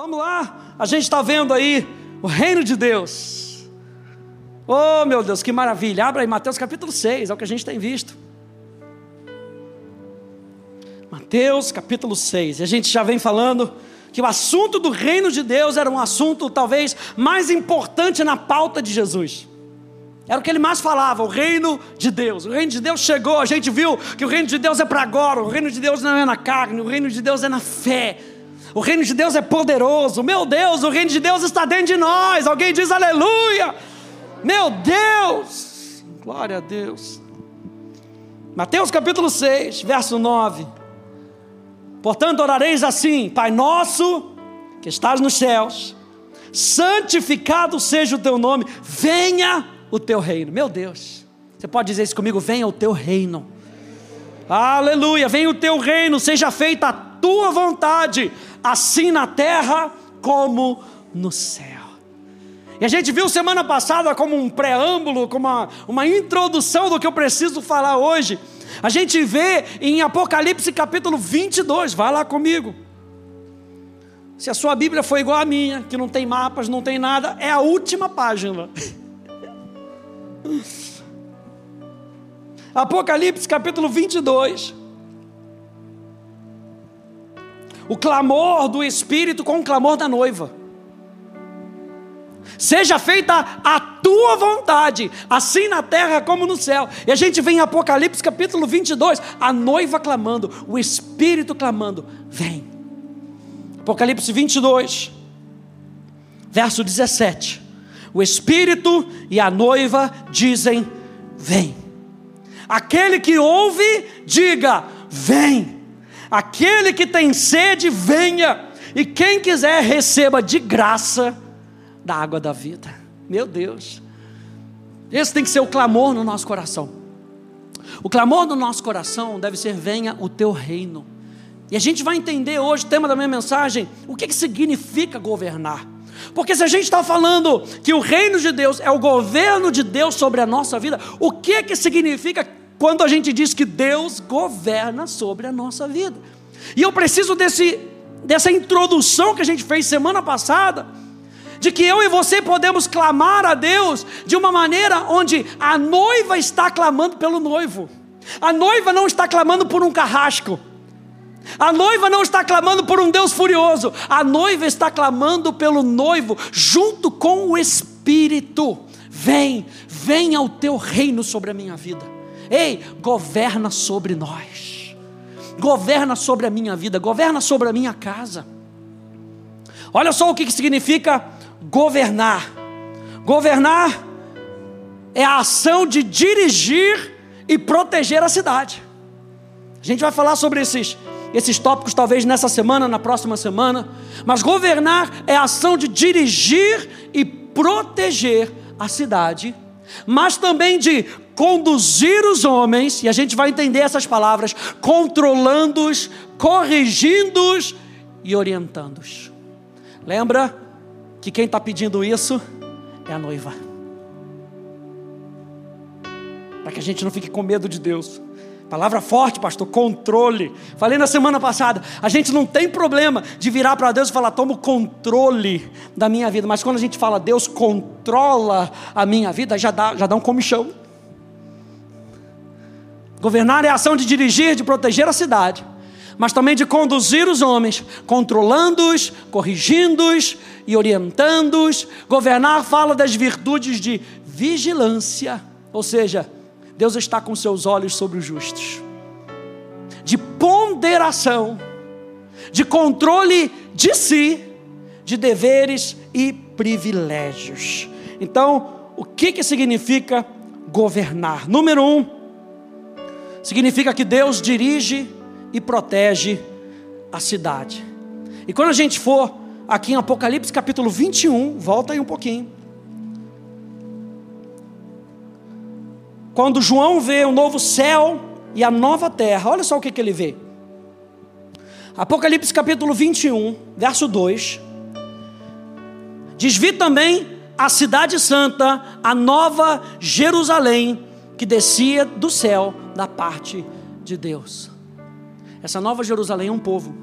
Vamos lá, a gente está vendo aí o reino de Deus. Oh meu Deus, que maravilha! Abra aí Mateus capítulo 6, é o que a gente tem visto. Mateus capítulo 6, e a gente já vem falando que o assunto do reino de Deus era um assunto talvez mais importante na pauta de Jesus. Era o que ele mais falava, o reino de Deus. O reino de Deus chegou, a gente viu que o reino de Deus é para agora, o reino de Deus não é na carne, o reino de Deus é na fé. O reino de Deus é poderoso. Meu Deus, o reino de Deus está dentro de nós. Alguém diz aleluia. Meu Deus. Glória a Deus. Mateus capítulo 6, verso 9. Portanto, orareis assim: Pai nosso, que estás nos céus, santificado seja o teu nome, venha o teu reino. Meu Deus, você pode dizer isso comigo? Venha o teu reino. Aleluia, venha o teu reino, seja feita a tua vontade, assim na terra como no céu. E a gente viu semana passada como um preâmbulo, como uma, uma introdução do que eu preciso falar hoje. A gente vê em Apocalipse capítulo 22, vai lá comigo. Se a sua Bíblia foi igual à minha, que não tem mapas, não tem nada, é a última página. Apocalipse capítulo 22. O clamor do Espírito com o clamor da noiva. Seja feita a tua vontade, assim na terra como no céu. E a gente vem em Apocalipse capítulo 22, a noiva clamando, o Espírito clamando: Vem. Apocalipse 22, verso 17 o Espírito e a noiva dizem: Vem. Aquele que ouve, diga: Vem. Aquele que tem sede, venha. E quem quiser, receba de graça da água da vida. Meu Deus. Esse tem que ser o clamor no nosso coração. O clamor do nosso coração deve ser: Venha o teu reino. E a gente vai entender hoje, tema da minha mensagem, o que, que significa governar. Porque se a gente está falando que o reino de Deus é o governo de Deus sobre a nossa vida, o que que significa quando a gente diz que Deus governa sobre a nossa vida? E eu preciso desse, dessa introdução que a gente fez semana passada, de que eu e você podemos clamar a Deus de uma maneira onde a noiva está clamando pelo noivo. A noiva não está clamando por um carrasco. A noiva não está clamando por um Deus furioso, a noiva está clamando pelo noivo, junto com o Espírito. Vem, venha o teu reino sobre a minha vida. Ei, governa sobre nós, governa sobre a minha vida, governa sobre a minha casa. Olha só o que significa governar. Governar é a ação de dirigir e proteger a cidade. A gente vai falar sobre esses esses tópicos talvez nessa semana, na próxima semana. Mas governar é a ação de dirigir e proteger a cidade, mas também de conduzir os homens, e a gente vai entender essas palavras, controlando-os, corrigindo-os e orientando-os. Lembra que quem está pedindo isso é a noiva. Para que a gente não fique com medo de Deus. Palavra forte, pastor, controle. Falei na semana passada, a gente não tem problema de virar para Deus e falar, toma o controle da minha vida. Mas quando a gente fala, Deus controla a minha vida, já dá, já dá um comichão. Governar é a ação de dirigir, de proteger a cidade, mas também de conduzir os homens, controlando-os, corrigindo-os e orientando-os. Governar fala das virtudes de vigilância, ou seja, Deus está com seus olhos sobre os justos, de ponderação, de controle de si, de deveres e privilégios. Então, o que, que significa governar? Número um, significa que Deus dirige e protege a cidade. E quando a gente for aqui em Apocalipse capítulo 21, volta aí um pouquinho. Quando João vê o novo céu e a nova terra, olha só o que, que ele vê. Apocalipse capítulo 21, verso 2. Diz: Vi também a cidade santa, a nova Jerusalém, que descia do céu da parte de Deus. Essa nova Jerusalém é um povo.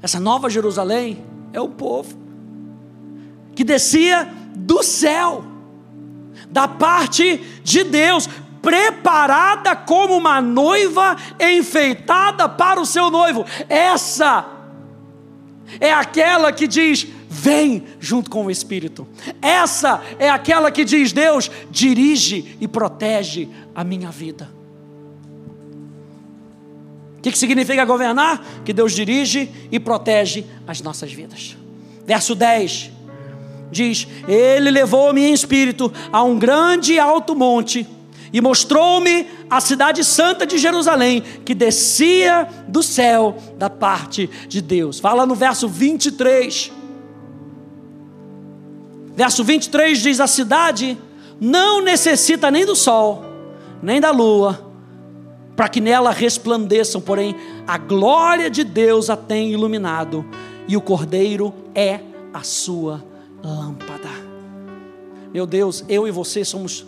essa nova Jerusalém, é o povo que descia do céu, da parte de Deus, preparada como uma noiva enfeitada para o seu noivo. Essa é aquela que diz: Vem junto com o Espírito. Essa é aquela que diz: Deus, dirige e protege a minha vida. O que, que significa governar? Que Deus dirige e protege as nossas vidas. Verso 10 diz: Ele levou-me em espírito a um grande e alto monte e mostrou-me a cidade santa de Jerusalém, que descia do céu da parte de Deus. Fala no verso 23. Verso 23 diz: A cidade não necessita nem do sol, nem da lua para que nela resplandeçam, porém a glória de Deus a tem iluminado, e o Cordeiro é a sua lâmpada. Meu Deus, eu e você somos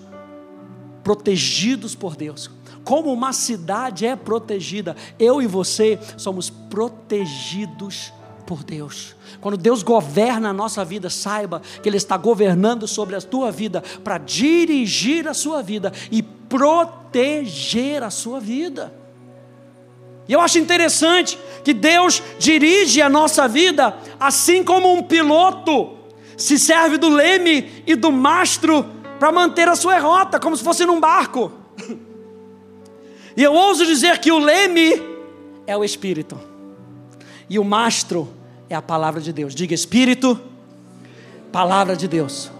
protegidos por Deus. Como uma cidade é protegida, eu e você somos protegidos por Deus. Quando Deus governa a nossa vida, saiba que Ele está governando sobre a tua vida para dirigir a sua vida e proteger a sua vida. E eu acho interessante que Deus dirige a nossa vida assim como um piloto se serve do leme e do mastro para manter a sua rota, como se fosse num barco. E eu ouso dizer que o leme é o espírito, e o mastro é a palavra de Deus. Diga espírito, palavra de Deus.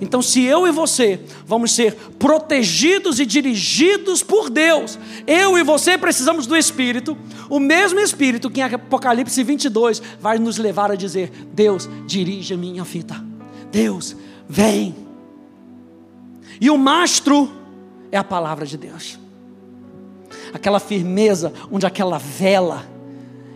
Então, se eu e você vamos ser protegidos e dirigidos por Deus, eu e você precisamos do Espírito, o mesmo Espírito que em Apocalipse 22 vai nos levar a dizer: Deus, dirige minha vida, Deus, vem. E o mastro é a palavra de Deus, aquela firmeza onde aquela vela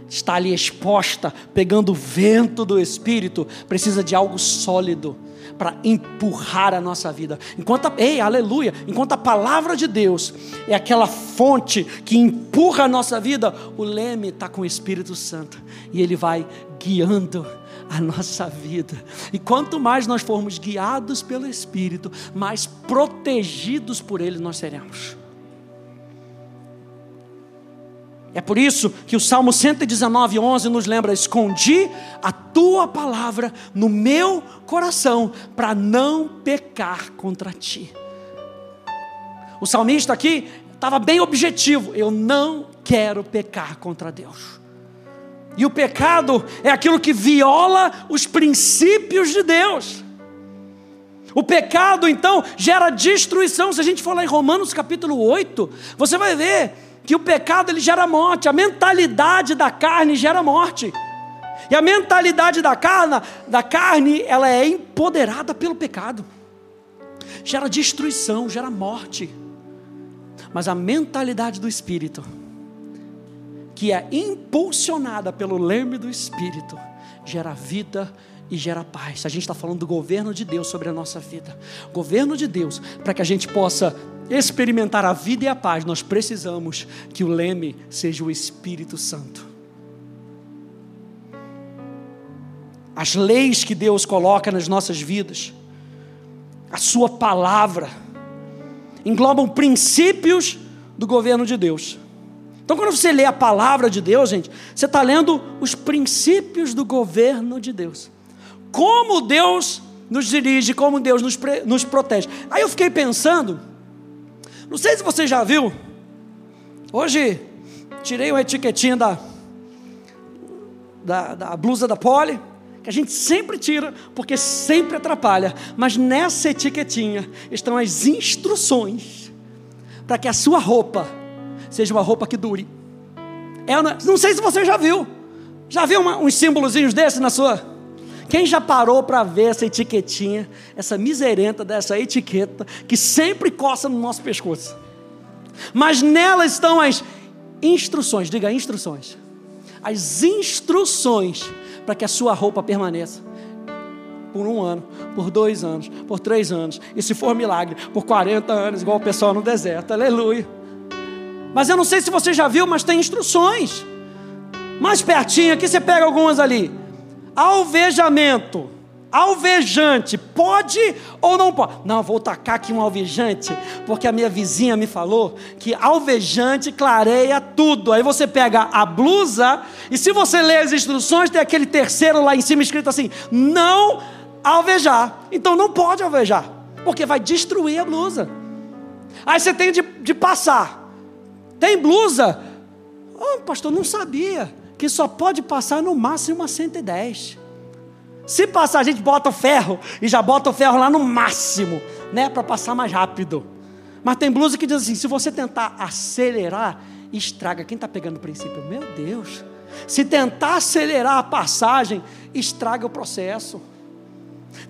está ali exposta, pegando o vento do Espírito, precisa de algo sólido para empurrar a nossa vida. Enquanto, a, ei, aleluia, enquanto a palavra de Deus é aquela fonte que empurra a nossa vida, o leme está com o Espírito Santo e ele vai guiando a nossa vida. E quanto mais nós formos guiados pelo Espírito, mais protegidos por ele nós seremos. É por isso que o Salmo 119, 11 nos lembra: Escondi a tua palavra no meu coração, para não pecar contra ti. O salmista aqui estava bem objetivo: eu não quero pecar contra Deus. E o pecado é aquilo que viola os princípios de Deus. O pecado, então, gera destruição. Se a gente for lá em Romanos capítulo 8, você vai ver que o pecado ele gera morte, a mentalidade da carne gera morte. E a mentalidade da carne, da carne, ela é empoderada pelo pecado. Gera destruição, gera morte. Mas a mentalidade do espírito, que é impulsionada pelo leme do espírito, gera vida e gera paz. A gente está falando do governo de Deus sobre a nossa vida. Governo de Deus, para que a gente possa experimentar a vida e a paz, nós precisamos que o leme seja o Espírito Santo. As leis que Deus coloca nas nossas vidas, a Sua palavra, englobam princípios do governo de Deus. Então, quando você lê a palavra de Deus, gente, você está lendo os princípios do governo de Deus. Como Deus nos dirige, como Deus nos, nos protege. Aí eu fiquei pensando não sei se você já viu. Hoje tirei uma etiquetinha da, da, da blusa da Poli, que a gente sempre tira, porque sempre atrapalha. Mas nessa etiquetinha estão as instruções para que a sua roupa seja uma roupa que dure. É, não sei se você já viu. Já viu uma, uns símbolozinhos desses na sua? Quem já parou para ver essa etiquetinha, essa miserenta dessa etiqueta, que sempre coça no nosso pescoço? Mas nela estão as instruções, diga instruções. As instruções para que a sua roupa permaneça por um ano, por dois anos, por três anos, e se for milagre, por 40 anos, igual o pessoal no deserto, aleluia. Mas eu não sei se você já viu, mas tem instruções. Mais pertinho aqui você pega algumas ali. Alvejamento. Alvejante, pode ou não pode? Não, vou tacar aqui um alvejante, porque a minha vizinha me falou que alvejante clareia tudo. Aí você pega a blusa, e se você ler as instruções, tem aquele terceiro lá em cima escrito assim: não alvejar. Então não pode alvejar, porque vai destruir a blusa. Aí você tem de, de passar. Tem blusa? Oh, pastor, não sabia que só pode passar no máximo a 110. Se passar, a gente bota o ferro e já bota o ferro lá no máximo, né, para passar mais rápido. Mas tem blusa que diz assim: se você tentar acelerar, estraga. Quem está pegando o princípio? Meu Deus. Se tentar acelerar a passagem, estraga o processo.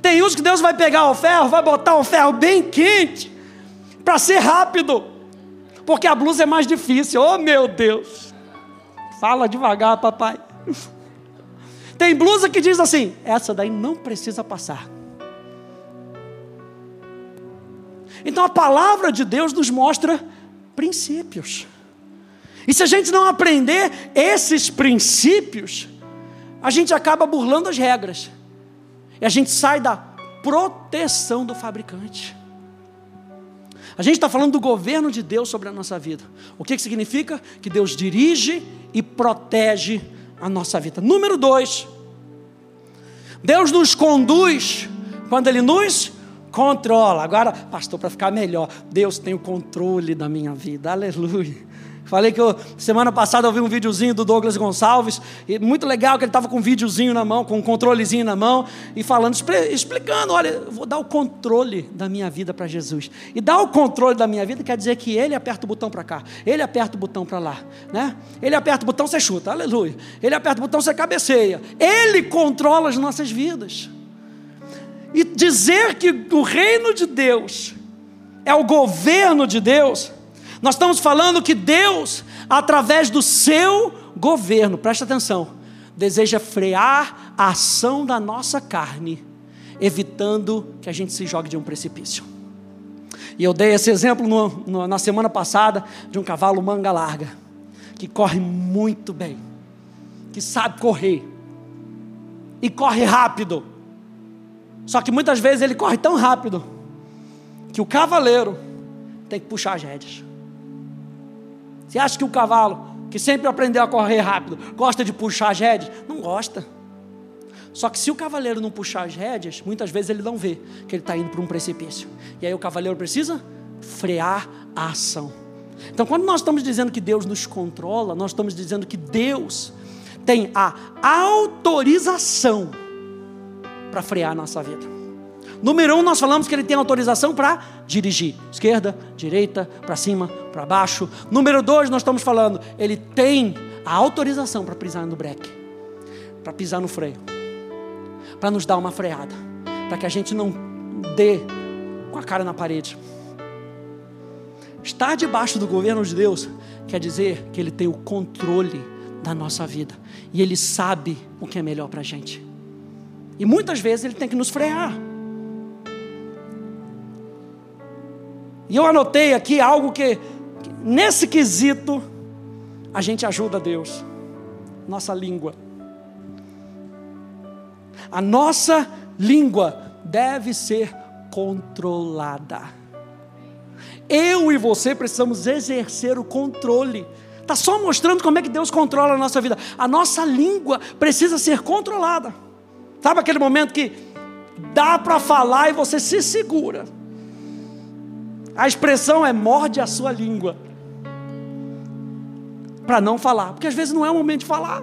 Tem uns que Deus vai pegar o ferro, vai botar o ferro bem quente, para ser rápido, porque a blusa é mais difícil. Oh meu Deus! Fala devagar, papai. Tem blusa que diz assim: essa daí não precisa passar. Então a palavra de Deus nos mostra princípios. E se a gente não aprender esses princípios, a gente acaba burlando as regras. E a gente sai da proteção do fabricante. A gente está falando do governo de Deus sobre a nossa vida. O que, que significa? Que Deus dirige e protege a nossa vida. Número dois, Deus nos conduz quando Ele nos controla. Agora, pastor, para ficar melhor, Deus tem o controle da minha vida. Aleluia. Falei que eu, semana passada eu vi um videozinho do Douglas Gonçalves, e muito legal que ele estava com um videozinho na mão, com um controlezinho na mão, e falando, explicando: olha, vou dar o controle da minha vida para Jesus. E dar o controle da minha vida quer dizer que ele aperta o botão para cá, ele aperta o botão para lá, né? Ele aperta o botão, você chuta, aleluia. Ele aperta o botão, você cabeceia. Ele controla as nossas vidas. E dizer que o reino de Deus é o governo de Deus nós estamos falando que Deus, através do seu governo, presta atenção, deseja frear a ação da nossa carne, evitando que a gente se jogue de um precipício. E eu dei esse exemplo no, no, na semana passada de um cavalo manga larga, que corre muito bem, que sabe correr, e corre rápido. Só que muitas vezes ele corre tão rápido que o cavaleiro tem que puxar as rédeas. Você acha que o cavalo, que sempre aprendeu a correr rápido, gosta de puxar as rédeas? Não gosta. Só que se o cavaleiro não puxar as rédeas, muitas vezes ele não vê que ele está indo para um precipício. E aí o cavaleiro precisa frear a ação. Então, quando nós estamos dizendo que Deus nos controla, nós estamos dizendo que Deus tem a autorização para frear a nossa vida. Número um, nós falamos que ele tem autorização para dirigir, esquerda, direita, para cima, para baixo. Número dois, nós estamos falando, ele tem a autorização para pisar no breque, para pisar no freio, para nos dar uma freada, para que a gente não dê com a cara na parede. Estar debaixo do governo de Deus quer dizer que Ele tem o controle da nossa vida e Ele sabe o que é melhor para a gente. E muitas vezes Ele tem que nos frear. E eu anotei aqui algo que, nesse quesito, a gente ajuda Deus. Nossa língua. A nossa língua deve ser controlada. Eu e você precisamos exercer o controle. Está só mostrando como é que Deus controla a nossa vida. A nossa língua precisa ser controlada. Sabe aquele momento que dá para falar e você se segura? A expressão é morde a sua língua. Para não falar, porque às vezes não é o momento de falar.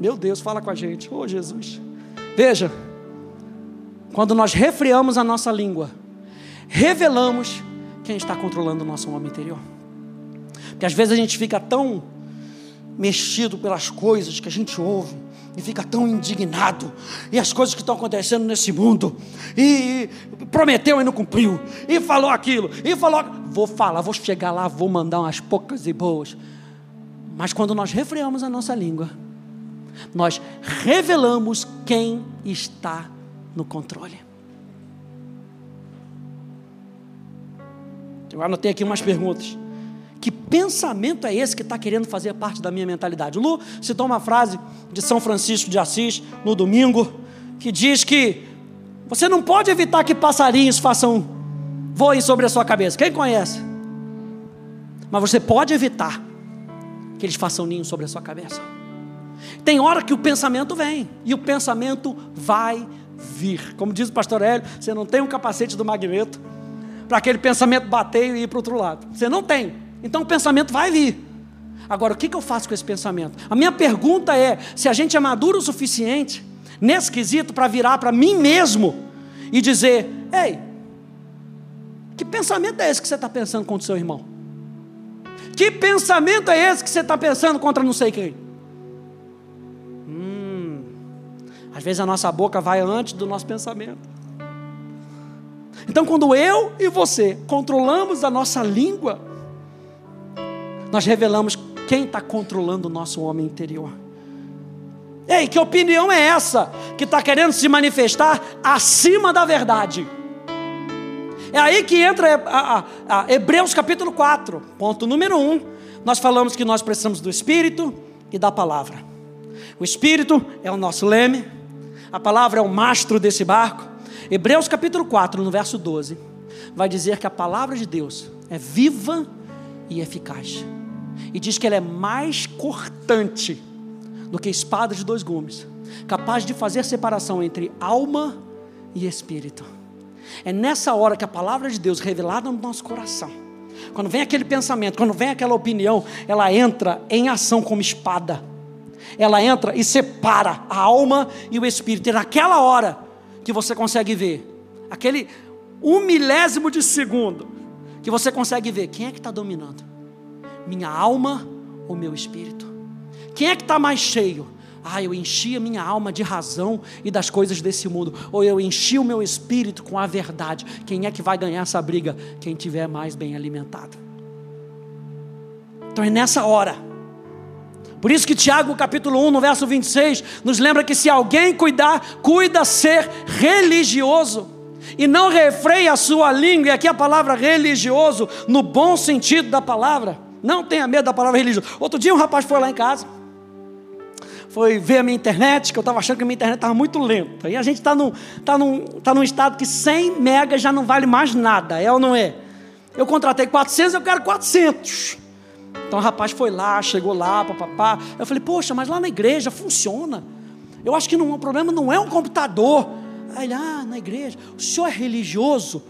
Meu Deus, fala com a gente. Oh, Jesus. Veja, quando nós refreamos a nossa língua, revelamos quem está controlando o nosso homem interior. Porque às vezes a gente fica tão mexido pelas coisas que a gente ouve, e fica tão indignado, e as coisas que estão acontecendo nesse mundo, e, e prometeu e não cumpriu, e falou aquilo, e falou. Vou falar, vou chegar lá, vou mandar umas poucas e boas. Mas quando nós refreamos a nossa língua, nós revelamos quem está no controle. Eu anotei aqui umas perguntas. Pensamento é esse que está querendo fazer parte da minha mentalidade? Lu citou uma frase de São Francisco de Assis no domingo, que diz que você não pode evitar que passarinhos façam voem sobre a sua cabeça. Quem conhece? Mas você pode evitar que eles façam ninho sobre a sua cabeça. Tem hora que o pensamento vem e o pensamento vai vir. Como diz o pastor Hélio, você não tem um capacete do magneto para aquele pensamento bater e ir para o outro lado. Você não tem. Então o pensamento vai vir. Agora, o que, eu faço com esse pensamento? A minha pergunta é: se a gente é maduro o suficiente nesse quesito para virar para mim mesmo e dizer: ei, que pensamento é esse que você está pensando contra o seu irmão? Que pensamento é esse que você está pensando contra não sei quem? Hum, às vezes a nossa boca vai antes do nosso pensamento. Então, quando eu e você controlamos a nossa língua, nós revelamos quem está controlando o nosso homem interior. Ei, que opinião é essa que está querendo se manifestar acima da verdade? É aí que entra a, a, a Hebreus capítulo 4, ponto número 1. Nós falamos que nós precisamos do Espírito e da palavra. O Espírito é o nosso leme, a palavra é o mastro desse barco. Hebreus capítulo 4, no verso 12, vai dizer que a palavra de Deus é viva e eficaz. E diz que ela é mais cortante do que espada de dois gumes, capaz de fazer separação entre alma e espírito é nessa hora que a palavra de Deus revelada no nosso coração, quando vem aquele pensamento, quando vem aquela opinião, ela entra em ação como espada. Ela entra e separa a alma e o espírito. E naquela hora que você consegue ver, aquele um milésimo de segundo, que você consegue ver quem é que está dominando: minha alma ou meu espírito? Quem é que está mais cheio? Ah, eu enchi a minha alma de razão e das coisas desse mundo. Ou eu enchi o meu espírito com a verdade. Quem é que vai ganhar essa briga? Quem tiver mais bem alimentado. Então é nessa hora. Por isso que Tiago, capítulo 1, no verso 26, nos lembra que se alguém cuidar, cuida ser religioso e não refreia a sua língua, e aqui a palavra religioso, no bom sentido da palavra, não tenha medo da palavra religioso. Outro dia um rapaz foi lá em casa, foi ver a minha internet, que eu estava achando que a minha internet estava muito lenta. E a gente está num, tá num, tá num estado que 100 megas já não vale mais nada, é ou não é? Eu contratei 400, eu quero 400. Então o rapaz foi lá, chegou lá, papapá. Eu falei, poxa, mas lá na igreja funciona. Eu acho que não, o problema não é um computador. Aí ele, ah, na igreja, o senhor é religioso?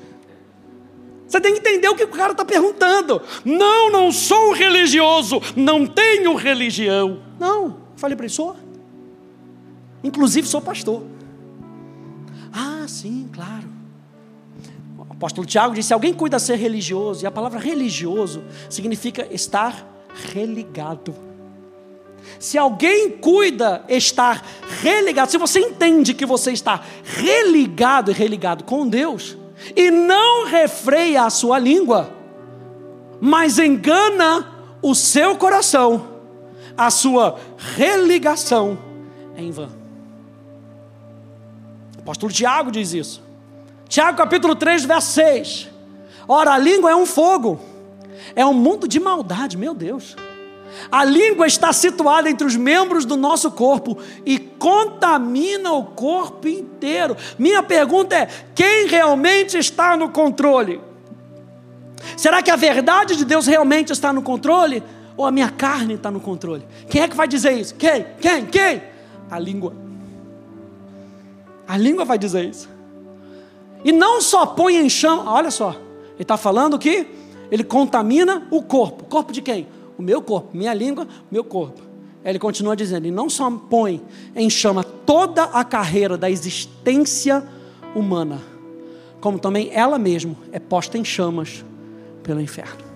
Você tem que entender o que o cara está perguntando. Não, não sou religioso, não tenho religião. Não. Falei para ele, sou. Inclusive sou pastor. Ah, sim, claro. O apóstolo Tiago disse: alguém cuida ser religioso, e a palavra religioso significa estar religado. Se alguém cuida estar religado, se você entende que você está religado e religado com Deus, e não refreia a sua língua, mas engana o seu coração, a sua religação é em vão. O apóstolo Tiago diz isso. Tiago capítulo 3, verso 6. Ora, a língua é um fogo, é um mundo de maldade, meu Deus. A língua está situada entre os membros do nosso corpo e contamina o corpo inteiro. Minha pergunta é: quem realmente está no controle? Será que a verdade de Deus realmente está no controle? ou a minha carne está no controle? Quem é que vai dizer isso? Quem? Quem? Quem? A língua. A língua vai dizer isso. E não só põe em chão, olha só, ele está falando que ele contamina o corpo. Corpo de quem? O meu corpo, minha língua, meu corpo. Ele continua dizendo, e não só põe em chama toda a carreira da existência humana, como também ela mesma é posta em chamas pelo inferno.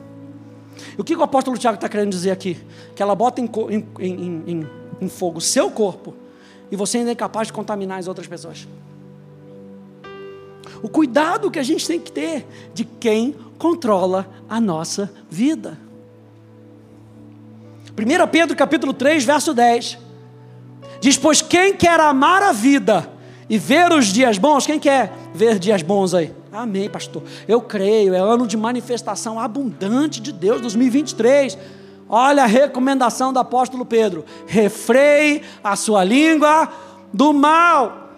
O que o apóstolo Tiago está querendo dizer aqui? Que ela bota em, em, em, em fogo o seu corpo e você ainda é capaz de contaminar as outras pessoas. O cuidado que a gente tem que ter de quem controla a nossa vida. 1 Pedro capítulo 3, verso 10. Diz: Pois quem quer amar a vida e ver os dias bons. Quem quer ver dias bons aí? Amém, pastor. Eu creio, é ano de manifestação abundante de Deus 2023. Olha a recomendação do apóstolo Pedro: refreie a sua língua do mal.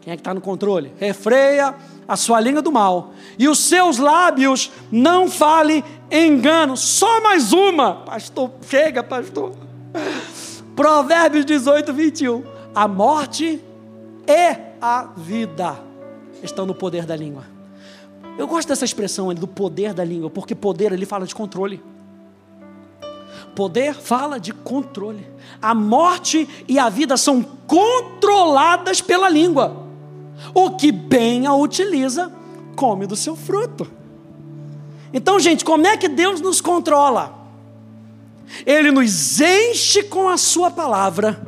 Quem é que está no controle? Refreia a sua língua do mal. E os seus lábios não fale engano. Só mais uma. Pastor, chega, pastor. Provérbios 18, 21. A morte e a vida estão no poder da língua. Eu gosto dessa expressão do poder da língua, porque poder ele fala de controle. Poder fala de controle. A morte e a vida são controladas pela língua. O que bem a utiliza, come do seu fruto. Então, gente, como é que Deus nos controla? Ele nos enche com a Sua palavra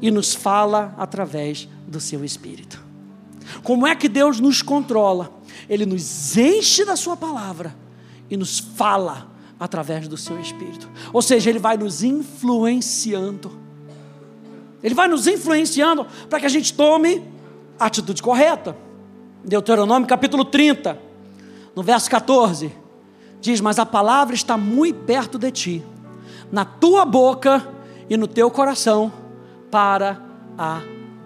e nos fala através do Seu Espírito. Como é que Deus nos controla? Ele nos enche da Sua palavra e nos fala através do Seu Espírito. Ou seja, Ele vai nos influenciando. Ele vai nos influenciando para que a gente tome atitude correta. Deuteronômio capítulo 30, no verso 14, diz: Mas a palavra está muito perto de ti, na tua boca e no teu coração, para a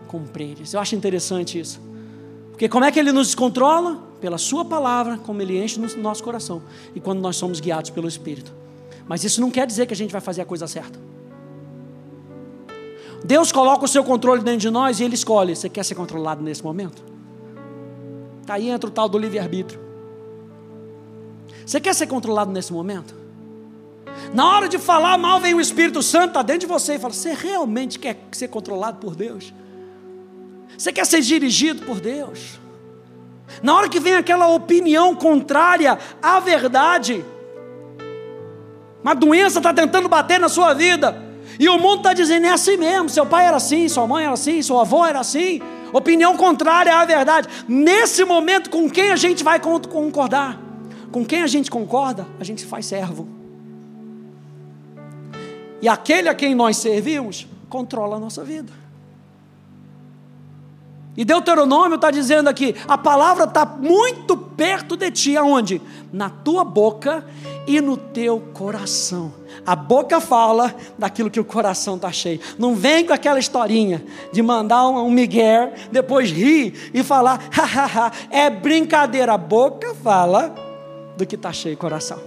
cumprires. Eu acho interessante isso. Porque como é que ele nos controla? Pela sua palavra, como ele enche no nosso coração. E quando nós somos guiados pelo Espírito. Mas isso não quer dizer que a gente vai fazer a coisa certa. Deus coloca o seu controle dentro de nós e Ele escolhe: você quer ser controlado nesse momento? Tá aí entra o tal do livre-arbítrio. Você quer ser controlado nesse momento? Na hora de falar mal, vem o Espírito Santo, está dentro de você e fala: Você realmente quer ser controlado por Deus? Você quer ser dirigido por Deus? Na hora que vem aquela opinião contrária à verdade, uma doença está tentando bater na sua vida, e o mundo está dizendo: é assim mesmo, seu pai era assim, sua mãe era assim, seu avô era assim, opinião contrária à verdade. Nesse momento, com quem a gente vai concordar? Com quem a gente concorda, a gente faz servo. E aquele a quem nós servimos controla a nossa vida. E Deuteronômio está dizendo aqui: a palavra está muito perto de ti, aonde? Na tua boca e no teu coração. A boca fala daquilo que o coração está cheio. Não vem com aquela historinha de mandar um, migué, depois rir e falar, hahaha, é brincadeira. A boca fala do que está cheio o coração.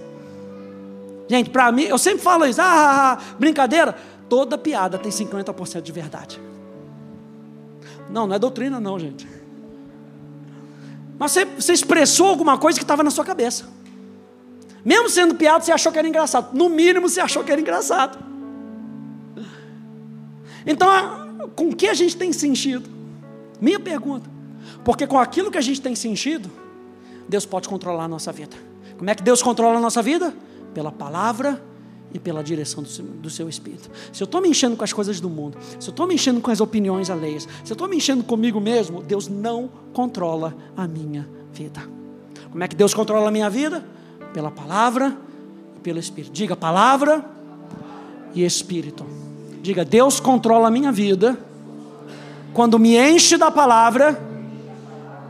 Gente, para mim, eu sempre falo isso, ah, brincadeira. Toda piada tem 50% de verdade. Não, não é doutrina, não, gente. Mas você, você expressou alguma coisa que estava na sua cabeça. Mesmo sendo piada, você achou que era engraçado. No mínimo, você achou que era engraçado. Então, com que a gente tem sentido? Minha pergunta. Porque com aquilo que a gente tem sentido, Deus pode controlar a nossa vida. Como é que Deus controla a nossa vida? Pela palavra e pela direção do seu, do seu, espírito. Se eu estou me enchendo com as coisas do mundo, se eu estou me enchendo com as opiniões alheias, se eu estou me enchendo comigo mesmo, Deus não controla a minha vida. Como é que Deus controla a minha vida? Pela palavra e pelo Espírito. Diga palavra e Espírito. Diga, Deus controla a minha vida quando me enche da palavra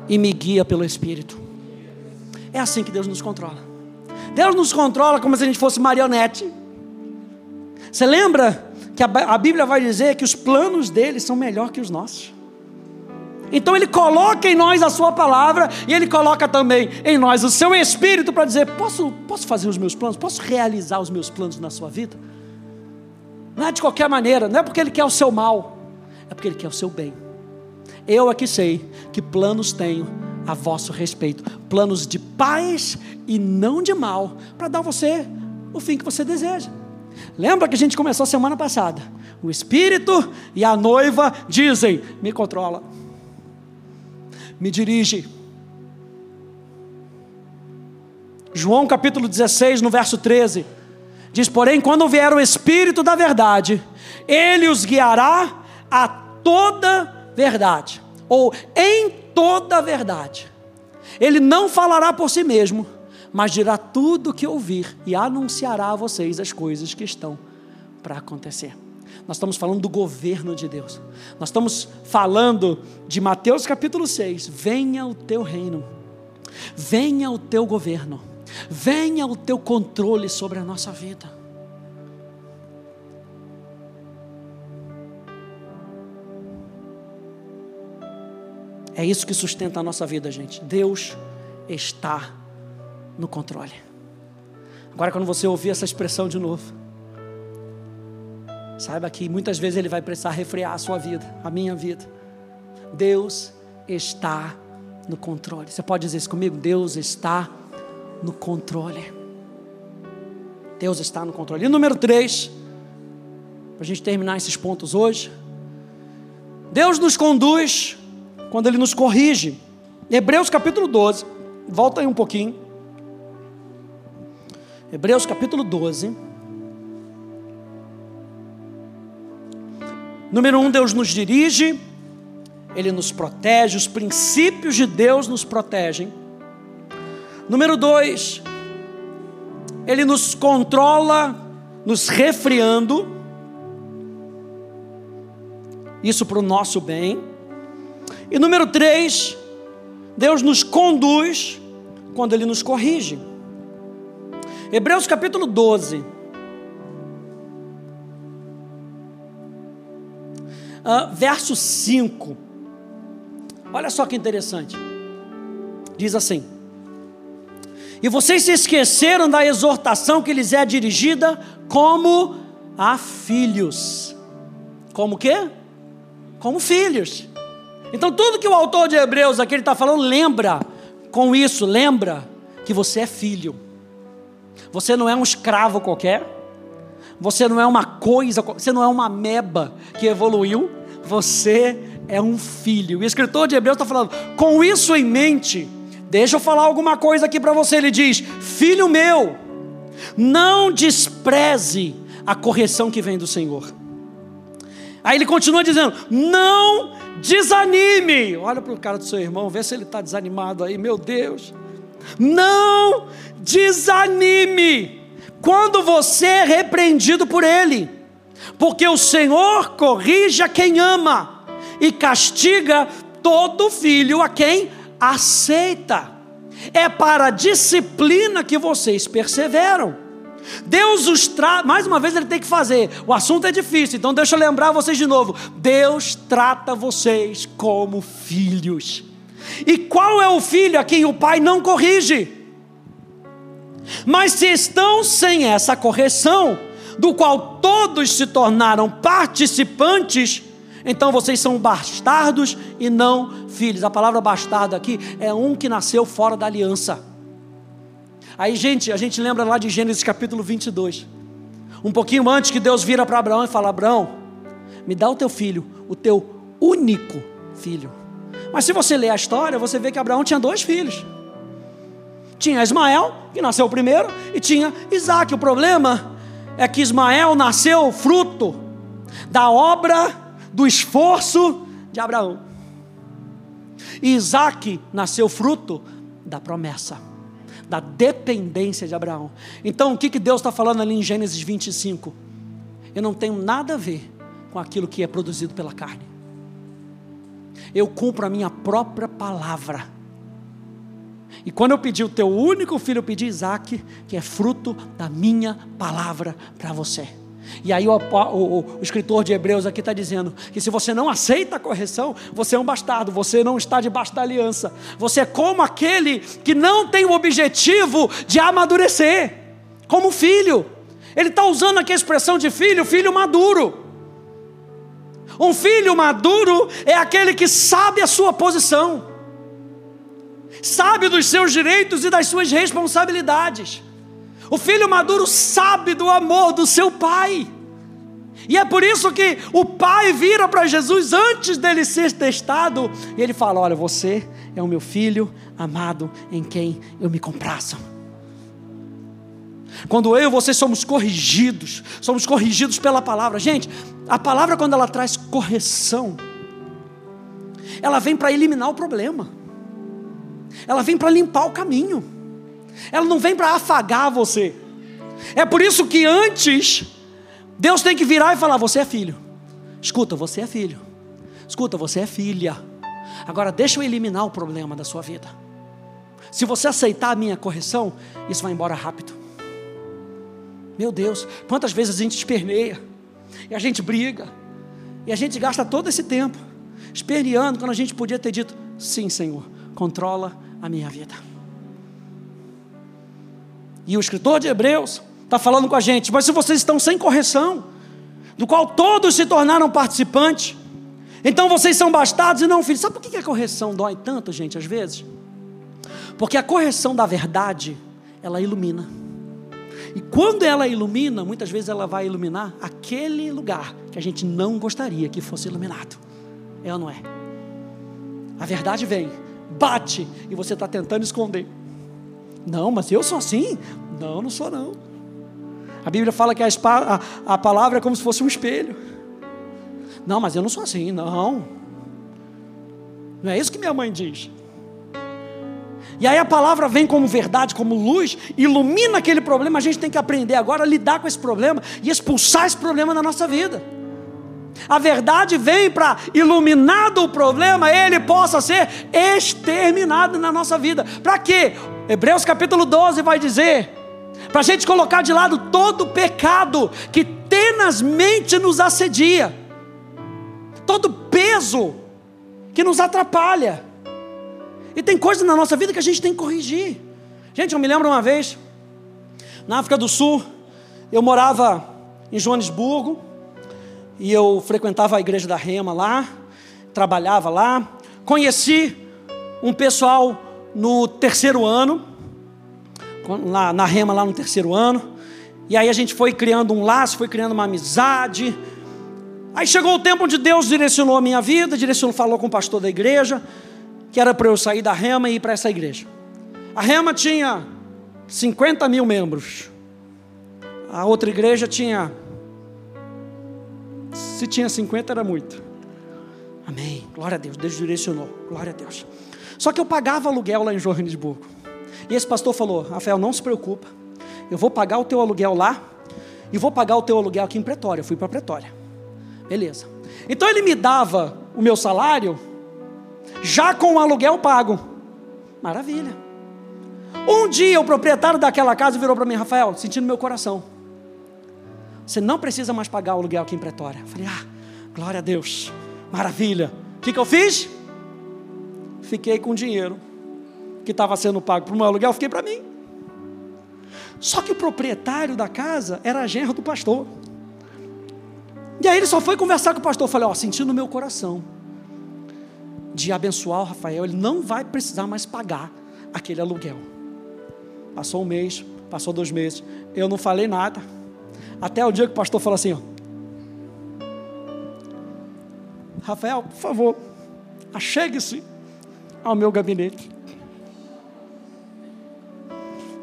e me guia pelo Espírito. É assim que Deus nos controla. Deus nos controla como se a gente fosse marionete. Você lembra que a Bíblia vai dizer que os planos dele são melhores que os nossos? Então ele coloca em nós a sua palavra e ele coloca também em nós o seu espírito para dizer: posso, posso fazer os meus planos? Posso realizar os meus planos na sua vida? Não é de qualquer maneira, não é porque ele quer o seu mal, é porque ele quer o seu bem. Eu aqui sei que planos tenho a vosso respeito, planos de paz e não de mal, para dar a você o fim que você deseja. Lembra que a gente começou semana passada? O Espírito e a noiva dizem: me controla me dirige. João capítulo 16, no verso 13, diz: Porém, quando vier o Espírito da Verdade, ele os guiará a toda verdade, ou em toda verdade. Ele não falará por si mesmo, mas dirá tudo o que ouvir e anunciará a vocês as coisas que estão para acontecer. Nós estamos falando do governo de Deus. Nós estamos falando de Mateus capítulo 6. Venha o teu reino, venha o teu governo, venha o teu controle sobre a nossa vida. É isso que sustenta a nossa vida, gente. Deus está no controle. Agora, quando você ouvir essa expressão de novo, saiba que muitas vezes Ele vai precisar refrear a sua vida, a minha vida. Deus está no controle. Você pode dizer isso comigo? Deus está no controle. Deus está no controle. E número três, para a gente terminar esses pontos hoje, Deus nos conduz quando Ele nos corrige. Hebreus capítulo 12, volta aí um pouquinho. Hebreus capítulo 12. Número um, Deus nos dirige, Ele nos protege, os princípios de Deus nos protegem. Número dois, Ele nos controla, nos refriando, isso para o nosso bem. E número três, Deus nos conduz quando Ele nos corrige. Hebreus capítulo 12. Ah, verso 5. Olha só que interessante. Diz assim: E vocês se esqueceram da exortação que lhes é dirigida como a filhos. Como quê? Como filhos. Então, tudo que o autor de Hebreus aqui está falando, lembra com isso, lembra que você é filho. Você não é um escravo qualquer. Você não é uma coisa, você não é uma meba que evoluiu. Você é um filho. O escritor de Hebreus está falando, com isso em mente, deixa eu falar alguma coisa aqui para você. Ele diz: Filho meu, não despreze a correção que vem do Senhor. Aí ele continua dizendo: Não desanime. Olha para o cara do seu irmão, vê se ele está desanimado aí, meu Deus. Não desanime quando você é repreendido por Ele, porque o Senhor corrige a quem ama e castiga todo filho a quem aceita. É para a disciplina que vocês perseveram. Deus os trata, mais uma vez ele tem que fazer, o assunto é difícil, então deixa eu lembrar vocês de novo: Deus trata vocês como filhos. E qual é o filho a quem o pai não corrige? Mas se estão sem essa correção, do qual todos se tornaram participantes, então vocês são bastardos e não filhos. A palavra bastardo aqui é um que nasceu fora da aliança. Aí, gente, a gente lembra lá de Gênesis capítulo 22. Um pouquinho antes que Deus vira para Abraão e fala: Abraão, me dá o teu filho, o teu único filho. Mas se você ler a história, você vê que Abraão tinha dois filhos. Tinha Ismael, que nasceu primeiro, e tinha Isaac. O problema é que Ismael nasceu fruto da obra, do esforço de Abraão. E Isaac nasceu fruto da promessa, da dependência de Abraão. Então, o que, que Deus está falando ali em Gênesis 25? Eu não tenho nada a ver com aquilo que é produzido pela carne. Eu cumpro a minha própria palavra e quando eu pedi o teu único filho, eu pedi Isaac, que é fruto da minha palavra para você. E aí o, o, o, escritor de Hebreus aqui está dizendo que se você não aceita a correção, você é um bastardo, você não está debaixo da aliança. Você é como aquele que não tem o objetivo de amadurecer, como filho. Ele está usando aqui a expressão de filho, filho maduro. Um filho maduro é aquele que sabe a sua posição sabe dos seus direitos e das suas responsabilidades. O filho maduro sabe do amor do seu pai. E é por isso que o pai vira para Jesus antes dele ser testado e ele fala: Olha, você é o meu filho amado em quem eu me compraço. Quando eu e você somos corrigidos, somos corrigidos pela palavra. Gente, a palavra, quando ela traz correção, ela vem para eliminar o problema ela vem para limpar o caminho, ela não vem para afagar você. É por isso que antes Deus tem que virar e falar: Você é filho. Escuta, você é filho. Escuta, você é filha. Agora deixa eu eliminar o problema da sua vida. Se você aceitar a minha correção, isso vai embora rápido. Meu Deus, quantas vezes a gente esperneia, e a gente briga, e a gente gasta todo esse tempo esperneando quando a gente podia ter dito: Sim, Senhor, controla a minha vida. E o escritor de Hebreus está falando com a gente, mas se vocês estão sem correção, do qual todos se tornaram participantes, então vocês são bastados e não filhos. Sabe por que a correção dói tanto, gente, às vezes? Porque a correção da verdade, ela ilumina. E quando ela ilumina, muitas vezes ela vai iluminar aquele lugar que a gente não gostaria que fosse iluminado. É ou não é? A verdade vem, bate, e você está tentando esconder. Não, mas eu sou assim? Não, não sou não. A Bíblia fala que a, a, a palavra é como se fosse um espelho. Não, mas eu não sou assim, não. Não é isso que minha mãe diz. E aí a palavra vem como verdade, como luz, ilumina aquele problema. A gente tem que aprender agora a lidar com esse problema e expulsar esse problema da nossa vida. A verdade vem para, iluminado o problema, ele possa ser exterminado na nossa vida. Para quê? Hebreus capítulo 12 vai dizer: para a gente colocar de lado todo pecado que tenazmente nos assedia todo peso que nos atrapalha. E tem coisas na nossa vida que a gente tem que corrigir. Gente, eu me lembro uma vez, na África do Sul, eu morava em Joanesburgo, e eu frequentava a igreja da Rema lá, trabalhava lá, conheci um pessoal no terceiro ano, lá na Rema lá no terceiro ano, e aí a gente foi criando um laço, foi criando uma amizade, Aí chegou o tempo onde Deus direcionou a minha vida, direcionou, falou com o pastor da igreja, que era para eu sair da Rema e ir para essa igreja. A Rema tinha 50 mil membros. A outra igreja tinha. Se tinha 50 era muito. Amém. Glória a Deus. Deus direcionou. Glória a Deus. Só que eu pagava aluguel lá em Johannesburgo. E esse pastor falou: Rafael, não se preocupa. Eu vou pagar o teu aluguel lá e vou pagar o teu aluguel aqui em Pretória. Eu fui para Pretória. Beleza. Então ele me dava o meu salário já com o aluguel pago. Maravilha. Um dia o proprietário daquela casa virou para mim, Rafael, sentindo meu coração. Você não precisa mais pagar o aluguel aqui em Pretória. Eu falei, ah, glória a Deus, maravilha. O que, que eu fiz? Fiquei com o dinheiro que estava sendo pago para o meu aluguel, fiquei para mim. Só que o proprietário da casa era genro do pastor. E aí ele só foi conversar com o pastor. Eu falei, ó, sentindo no meu coração de abençoar o Rafael, ele não vai precisar mais pagar aquele aluguel. Passou um mês, passou dois meses, eu não falei nada. Até o dia que o pastor falou assim: ó, Rafael, por favor, achegue-se ao meu gabinete.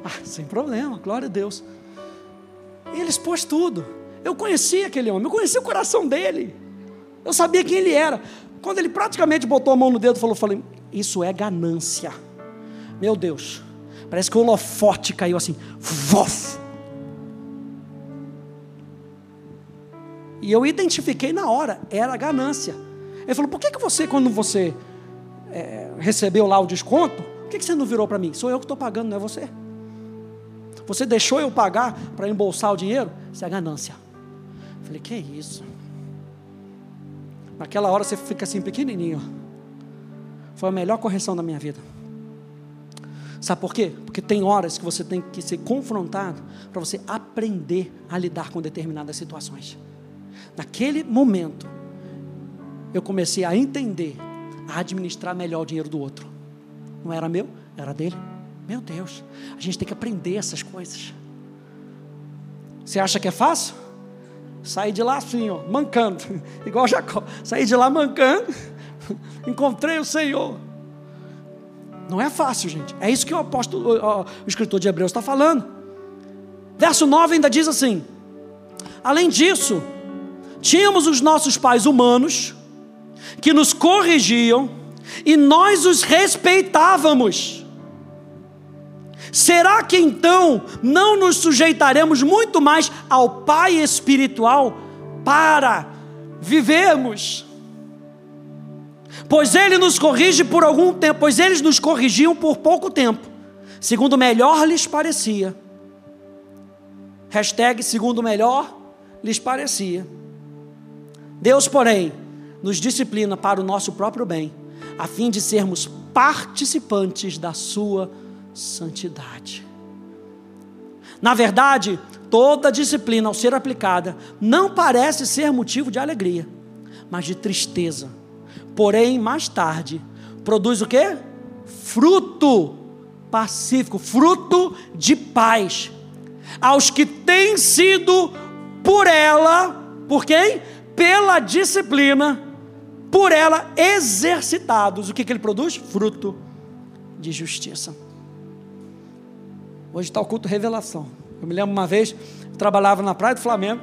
Ah, sem problema, glória a Deus. Ele expôs tudo. Eu conhecia aquele homem, eu conhecia o coração dele. Eu sabia quem ele era. Quando ele praticamente botou a mão no dedo, falou, falei, isso é ganância. Meu Deus, parece que o holofote caiu assim, vof. E eu identifiquei na hora, era ganância. Ele falou, por que, que você, quando você é, recebeu lá o desconto, por que, que você não virou para mim? Sou eu que estou pagando, não é você. Você deixou eu pagar para embolsar o dinheiro? Isso é ganância. Falei, que isso? Naquela hora você fica assim, pequenininho. Foi a melhor correção da minha vida. Sabe por quê? Porque tem horas que você tem que ser confrontado para você aprender a lidar com determinadas situações. Naquele momento, eu comecei a entender, a administrar melhor o dinheiro do outro. Não era meu, era dele. Meu Deus, a gente tem que aprender essas coisas. Você acha que é fácil? Saí de lá assim, ó, mancando, igual Jacó. Saí de lá mancando, encontrei o Senhor. Não é fácil, gente. É isso que o apóstolo, o, escritor de Hebreus está falando. Verso 9 ainda diz assim: Além disso, tínhamos os nossos pais humanos que nos corrigiam e nós os respeitávamos. Será que então não nos sujeitaremos muito mais ao Pai espiritual para vivermos? Pois ele nos corrige por algum tempo, pois eles nos corrigiam por pouco tempo, segundo melhor lhes parecia. Hashtag segundo melhor lhes parecia. Deus, porém, nos disciplina para o nosso próprio bem, a fim de sermos participantes da sua santidade. Na verdade, toda disciplina, ao ser aplicada, não parece ser motivo de alegria, mas de tristeza. Porém, mais tarde, produz o que? Fruto pacífico, fruto de paz. Aos que têm sido por ela, por quem? Pela disciplina, por ela exercitados. O que, que ele produz? Fruto de justiça. Hoje está o culto revelação. Eu me lembro uma vez, eu trabalhava na Praia do Flamengo,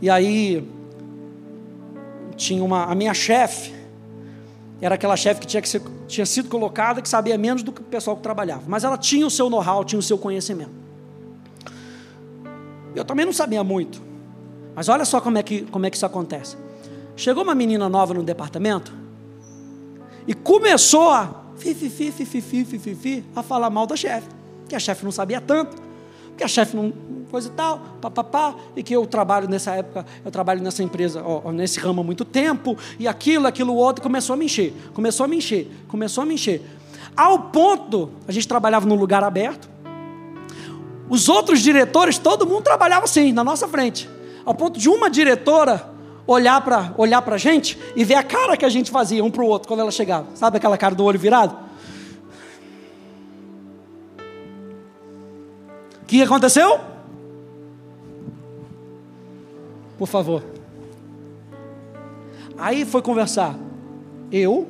e aí tinha uma, a minha chefe, era aquela chefe que tinha, que ser, tinha sido colocada, que sabia menos do que o pessoal que trabalhava, mas ela tinha o seu know-how, tinha o seu conhecimento. Eu também não sabia muito, mas olha só como é que, como é que isso acontece. Chegou uma menina nova no departamento e começou a fi, fi, fi, fi, fi, fi, fi, fi, a falar mal da chefe que a chefe não sabia tanto, que a chefe não coisa e tal, papapá, e que eu trabalho nessa época, eu trabalho nessa empresa, ó, nesse ramo há muito tempo, e aquilo, aquilo outro, começou a me encher, começou a me encher, começou a me encher. Ao ponto, a gente trabalhava num lugar aberto, os outros diretores, todo mundo trabalhava assim, na nossa frente, ao ponto de uma diretora olhar para olhar a gente e ver a cara que a gente fazia um para o outro quando ela chegava, sabe aquela cara do olho virado? que aconteceu? Por favor. Aí foi conversar. Eu,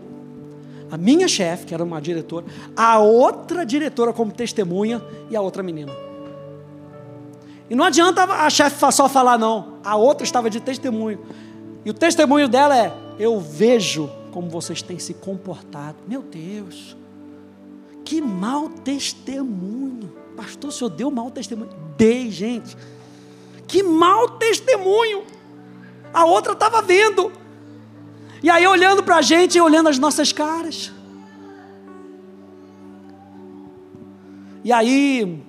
a minha chefe, que era uma diretora, a outra diretora como testemunha e a outra menina. E não adianta a chefe só falar, não. A outra estava de testemunho. E o testemunho dela é: Eu vejo como vocês têm se comportado. Meu Deus, que mau testemunho. Pastor, o senhor deu mau testemunho? Dei, gente. Que mau testemunho. A outra estava vendo. E aí olhando para a gente e olhando as nossas caras. E aí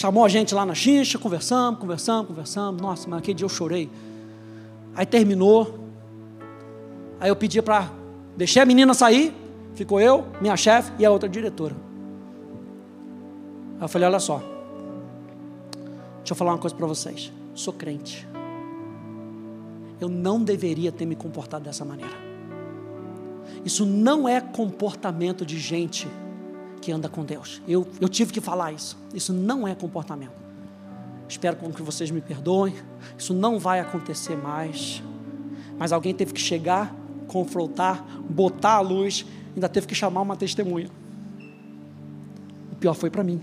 chamou a gente lá na chincha, conversamos, conversamos, conversamos. Nossa, mas aquele dia eu chorei. Aí terminou. Aí eu pedi para deixei a menina sair. Ficou eu, minha chefe e a outra diretora. Aí eu falei: olha só, deixa eu falar uma coisa para vocês. Sou crente. Eu não deveria ter me comportado dessa maneira. Isso não é comportamento de gente que anda com Deus. Eu, eu tive que falar isso. Isso não é comportamento. Espero que vocês me perdoem. Isso não vai acontecer mais. Mas alguém teve que chegar, confrontar, botar a luz ainda teve que chamar uma testemunha. O pior foi para mim.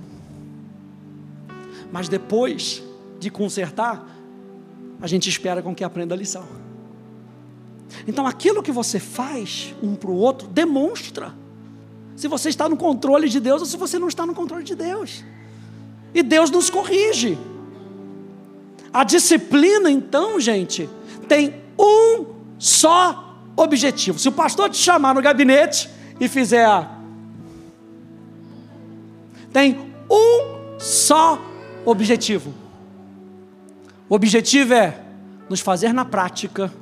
Mas depois de consertar, a gente espera com que aprenda a lição. Então, aquilo que você faz um para o outro, demonstra se você está no controle de Deus ou se você não está no controle de Deus. E Deus nos corrige. A disciplina, então, gente, tem um só objetivo. Se o pastor te chamar no gabinete e fizer. Tem um só objetivo. O objetivo é nos fazer na prática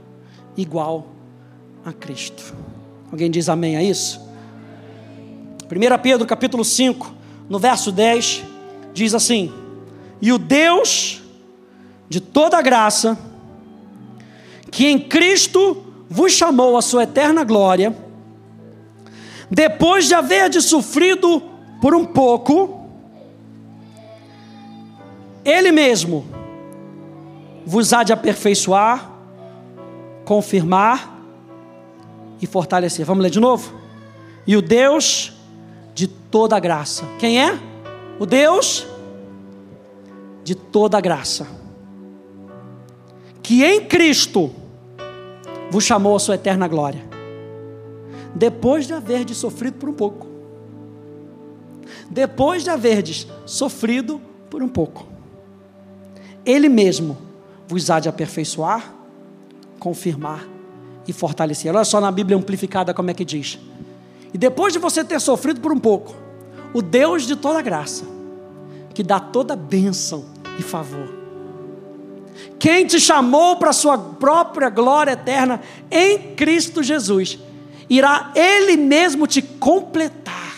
igual a Cristo. Alguém diz amém a isso? 1 Pedro capítulo 5, no verso 10, diz assim: E o Deus de toda graça, que em Cristo vos chamou a sua eterna glória, depois de haver de sofrido por um pouco, Ele mesmo vos há de aperfeiçoar, confirmar e fortalecer. Vamos ler de novo? E o Deus de toda graça. Quem é? O Deus de toda graça. Que em Cristo vos chamou a sua eterna glória depois de haverdes sofrido por um pouco, depois de haverdes sofrido por um pouco, Ele mesmo vos há de aperfeiçoar, confirmar e fortalecer. Olha só na Bíblia amplificada como é que diz. E depois de você ter sofrido por um pouco, o Deus de toda graça, que dá toda bênção e favor, quem te chamou para a sua própria glória eterna em Cristo Jesus, irá Ele mesmo te completar,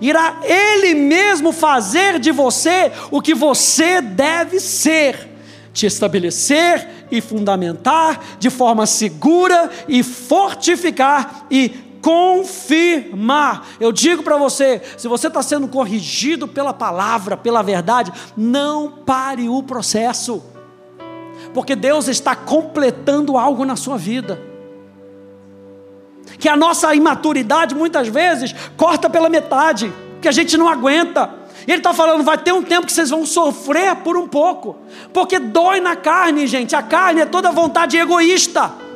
irá Ele mesmo fazer de você o que você deve ser, te estabelecer e fundamentar de forma segura e fortificar e confirmar. Eu digo para você: se você está sendo corrigido pela palavra, pela verdade, não pare o processo, porque Deus está completando algo na sua vida. Que a nossa imaturidade muitas vezes corta pela metade, que a gente não aguenta. E ele está falando, vai ter um tempo que vocês vão sofrer por um pouco, porque dói na carne, gente. A carne é toda vontade egoísta.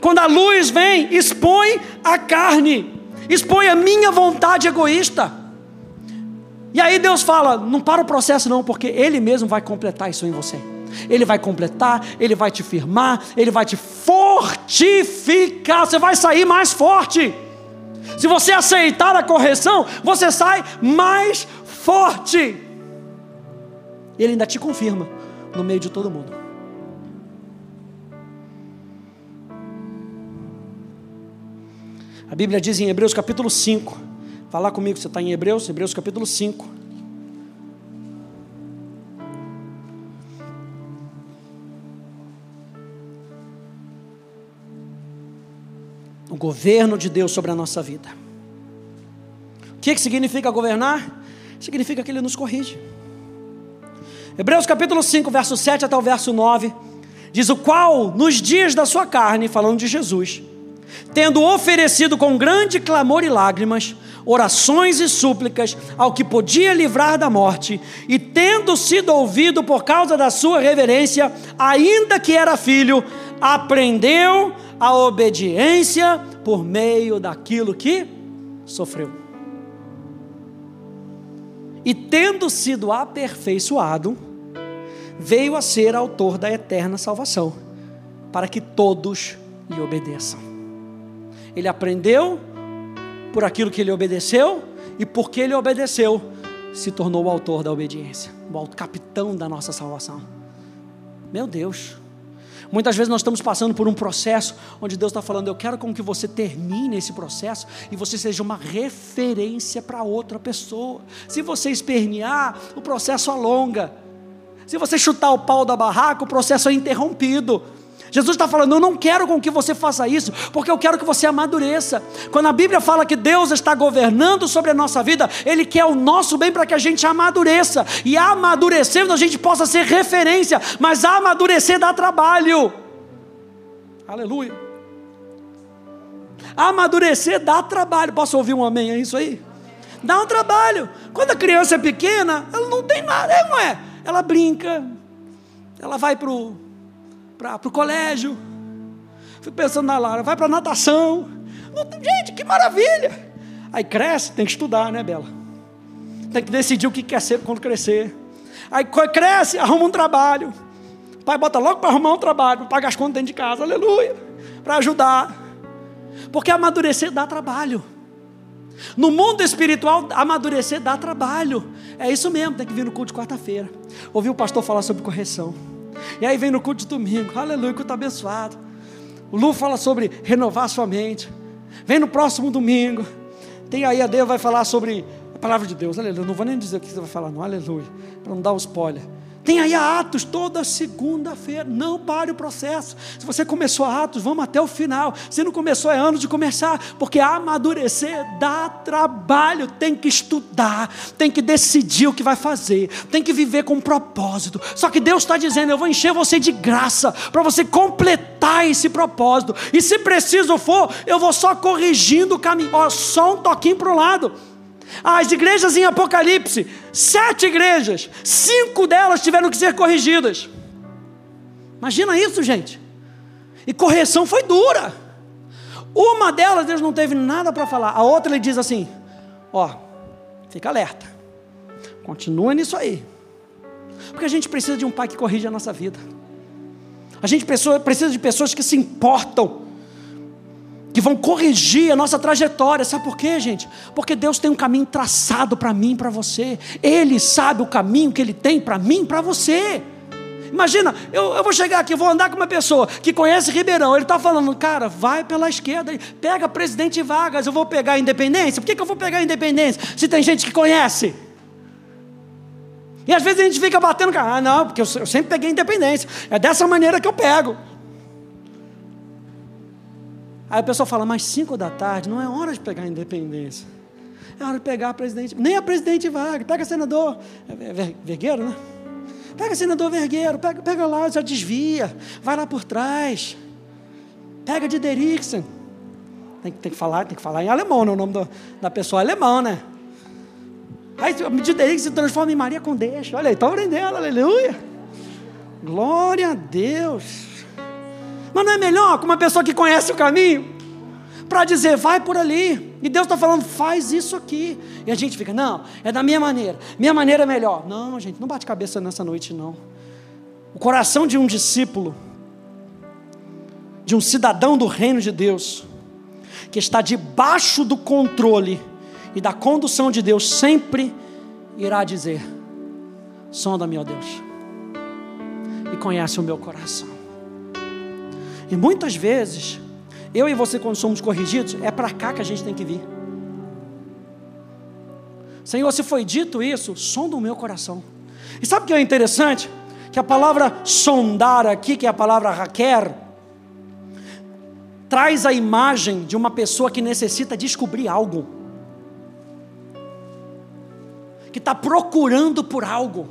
Quando a luz vem, expõe a carne, expõe a minha vontade egoísta. E aí Deus fala: não para o processo, não, porque Ele mesmo vai completar isso em você. Ele vai completar, Ele vai te firmar, Ele vai te fortificar. Você vai sair mais forte. Se você aceitar a correção, você sai mais forte. Ele ainda te confirma no meio de todo mundo. A Bíblia diz em Hebreus capítulo 5. Fala comigo, você está em Hebreus, Hebreus capítulo 5. O governo de Deus sobre a nossa vida. O que, que significa governar? Significa que Ele nos corrige. Hebreus capítulo 5, verso 7 até o verso 9, diz: O qual, nos dias da sua carne, falando de Jesus, tendo oferecido com grande clamor e lágrimas, orações e súplicas ao que podia livrar da morte, e tendo sido ouvido por causa da sua reverência, ainda que era filho, aprendeu a obediência por meio daquilo que sofreu. E tendo sido aperfeiçoado, veio a ser autor da eterna salvação, para que todos lhe obedeçam. Ele aprendeu por aquilo que ele obedeceu, e porque ele obedeceu, se tornou o autor da obediência, o capitão da nossa salvação. Meu Deus. Muitas vezes nós estamos passando por um processo onde Deus está falando: Eu quero com que você termine esse processo e você seja uma referência para outra pessoa. Se você espernear, o processo alonga. Se você chutar o pau da barraca, o processo é interrompido. Jesus está falando: Eu não quero com que você faça isso, porque eu quero que você amadureça. Quando a Bíblia fala que Deus está governando sobre a nossa vida, Ele quer o nosso bem para que a gente amadureça. E amadurecendo, a gente possa ser referência, mas amadurecer dá trabalho. Aleluia. Amadurecer dá trabalho. Posso ouvir um amém? É isso aí? Dá um trabalho. Quando a criança é pequena, ela não tem nada, não é? Ela brinca, ela vai para o para o colégio. Fico pensando na Lara, vai para natação. Gente, que maravilha! Aí cresce, tem que estudar, né, Bela? Tem que decidir o que quer ser quando crescer. Aí cresce, arruma um trabalho. O pai bota logo para arrumar um trabalho, para pagar as contas dentro de casa, aleluia, para ajudar. Porque amadurecer dá trabalho. No mundo espiritual, amadurecer dá trabalho. É isso mesmo, tem que vir no culto de quarta-feira. Ouvir o pastor falar sobre correção. E aí vem no culto de domingo, aleluia, culto abençoado. O Lu fala sobre renovar sua mente. Vem no próximo domingo. Tem aí a Deus vai falar sobre a palavra de Deus, aleluia. Não vou nem dizer o que você vai falar, não, aleluia, para não dar um spoiler. Tem aí a Atos toda segunda-feira. Não pare o processo. Se você começou a Atos, vamos até o final. Se não começou, é ano de começar. Porque amadurecer dá trabalho. Tem que estudar, tem que decidir o que vai fazer, tem que viver com um propósito. Só que Deus está dizendo: eu vou encher você de graça para você completar esse propósito. E se preciso for, eu vou só corrigindo o caminho. Ó, só um toquinho para o lado. As igrejas em Apocalipse, sete igrejas, cinco delas tiveram que ser corrigidas. Imagina isso, gente. E correção foi dura. Uma delas, Deus não teve nada para falar. A outra, ele diz assim: Ó, fica alerta. Continua nisso aí. Porque a gente precisa de um pai que corrija a nossa vida. A gente precisa de pessoas que se importam, que vão corrigir a nossa trajetória. Sabe por quê, gente? Porque Deus tem um caminho traçado para mim para você. Ele sabe o caminho que Ele tem para mim para você. Imagina, eu, eu, vou chegar aqui, vou andar com uma pessoa que conhece Ribeirão. Ele está falando, cara, vai pela esquerda, pega presidente Vargas, eu vou pegar a independência. Por que, que eu vou pegar a independência se tem gente que conhece? E às vezes a gente fica batendo, ah, não, porque eu, eu sempre peguei independência. É dessa maneira que eu pego. Aí a pessoa fala, mas cinco da tarde não é hora de pegar a independência. É hora de pegar a presidente. Nem a presidente Vargas, pega senador. É, é, Vergueiro, né? Pega senador Vergueiro, pega, pega lá, já desvia, vai lá por trás. Pega de Deriksen. Tem, tem, que falar, tem que falar em alemão, né? O nome do, da pessoa é alemão, né? Aí aí que se transforma em Maria com deixa. Olha aí, está aprendendo, aleluia. Glória a Deus. Mas não é melhor com uma pessoa que conhece o caminho? Para dizer, vai por ali. E Deus está falando, faz isso aqui. E a gente fica, não, é da minha maneira. Minha maneira é melhor. Não, gente, não bate cabeça nessa noite, não. O coração de um discípulo, de um cidadão do reino de Deus, que está debaixo do controle e da condução de Deus sempre irá dizer: sonda-me, ó Deus, e conhece o meu coração. E muitas vezes, eu e você, quando somos corrigidos, é para cá que a gente tem que vir. Senhor, se foi dito isso, sonda o meu coração. E sabe o que é interessante? Que a palavra sondar aqui, que é a palavra raquer, traz a imagem de uma pessoa que necessita descobrir algo que está procurando por algo.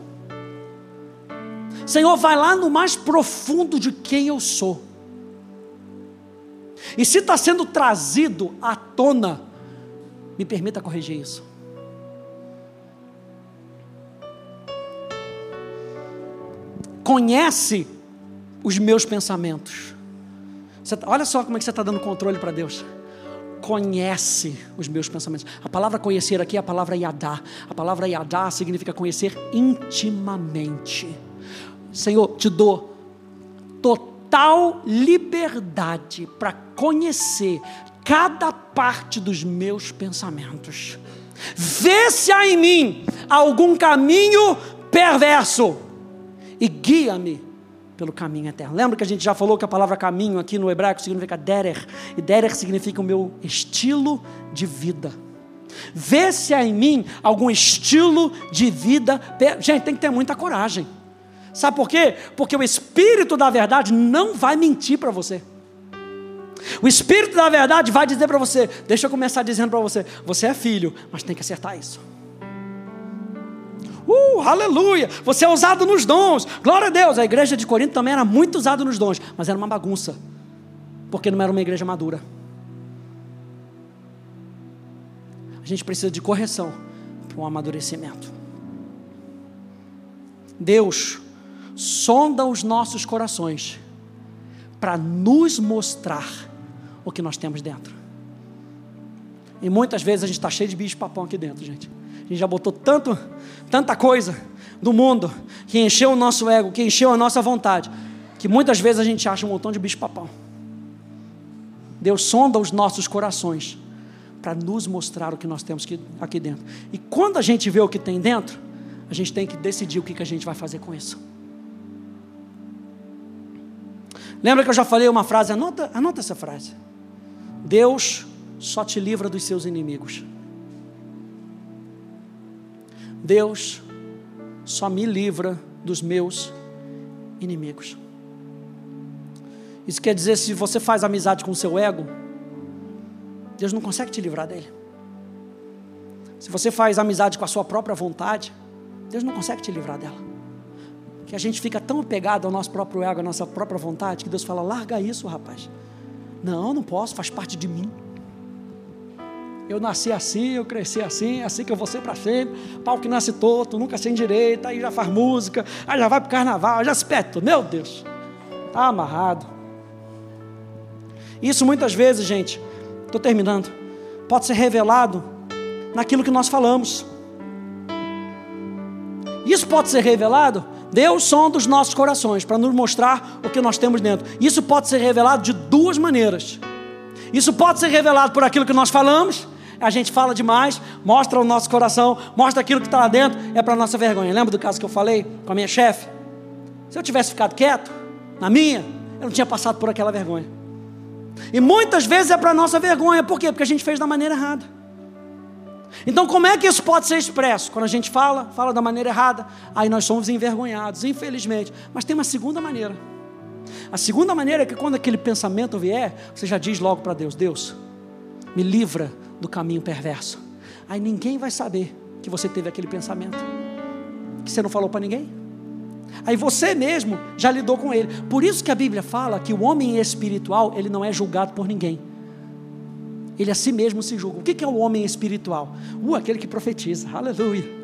Senhor, vai lá no mais profundo de quem eu sou. E se está sendo trazido à tona, me permita corrigir isso. Conhece os meus pensamentos. Você, tá, olha só como é que você está dando controle para Deus conhece os meus pensamentos. A palavra conhecer aqui é a palavra yadá. A palavra yadá significa conhecer intimamente. Senhor, te dou total liberdade para conhecer cada parte dos meus pensamentos. Vê se há em mim algum caminho perverso e guia-me pelo caminho eterno. Lembra que a gente já falou que a palavra caminho aqui no hebraico significa derer, e derer significa o meu estilo de vida. Vê se há em mim algum estilo de vida. Gente, tem que ter muita coragem. Sabe por quê? Porque o Espírito da verdade não vai mentir para você. O Espírito da verdade vai dizer para você: deixa eu começar dizendo para você, você é filho, mas tem que acertar isso. Uh, aleluia! Você é usado nos dons. Glória a Deus. A igreja de Corinto também era muito usada nos dons, mas era uma bagunça. Porque não era uma igreja madura. A gente precisa de correção para um amadurecimento. Deus sonda os nossos corações para nos mostrar o que nós temos dentro. E muitas vezes a gente está cheio de bicho papão aqui dentro, gente. A gente já botou tanto, tanta coisa do mundo que encheu o nosso ego, que encheu a nossa vontade, que muitas vezes a gente acha um montão de bicho-papão. Deus sonda os nossos corações para nos mostrar o que nós temos aqui dentro. E quando a gente vê o que tem dentro, a gente tem que decidir o que a gente vai fazer com isso. Lembra que eu já falei uma frase? Anota, anota essa frase. Deus só te livra dos seus inimigos. Deus só me livra dos meus inimigos. Isso quer dizer, se você faz amizade com o seu ego, Deus não consegue te livrar dele. Se você faz amizade com a sua própria vontade, Deus não consegue te livrar dela. Que a gente fica tão apegado ao nosso próprio ego, à nossa própria vontade, que Deus fala: larga isso, rapaz. Não, não posso, faz parte de mim. Eu nasci assim, eu cresci assim, é assim que eu vou ser para sempre. Pau que nasce torto, nunca sem direito, aí já faz música, aí já vai para o carnaval, já se peta. Meu Deus, está amarrado. Isso muitas vezes, gente, estou terminando, pode ser revelado naquilo que nós falamos. Isso pode ser revelado. Deus sonda os nossos corações para nos mostrar o que nós temos dentro. Isso pode ser revelado de duas maneiras. Isso pode ser revelado por aquilo que nós falamos. A gente fala demais, mostra o nosso coração, mostra aquilo que está lá dentro, é para nossa vergonha. Lembra do caso que eu falei com a minha chefe? Se eu tivesse ficado quieto, na minha, eu não tinha passado por aquela vergonha. E muitas vezes é para nossa vergonha, por quê? Porque a gente fez da maneira errada. Então, como é que isso pode ser expresso? Quando a gente fala, fala da maneira errada, aí nós somos envergonhados, infelizmente. Mas tem uma segunda maneira. A segunda maneira é que quando aquele pensamento vier, você já diz logo para Deus: Deus, me livra do caminho perverso. Aí ninguém vai saber que você teve aquele pensamento, que você não falou para ninguém. Aí você mesmo já lidou com ele. Por isso que a Bíblia fala que o homem espiritual, ele não é julgado por ninguém. Ele a si mesmo se julga. O que é o homem espiritual? Uh, aquele que profetiza. Aleluia.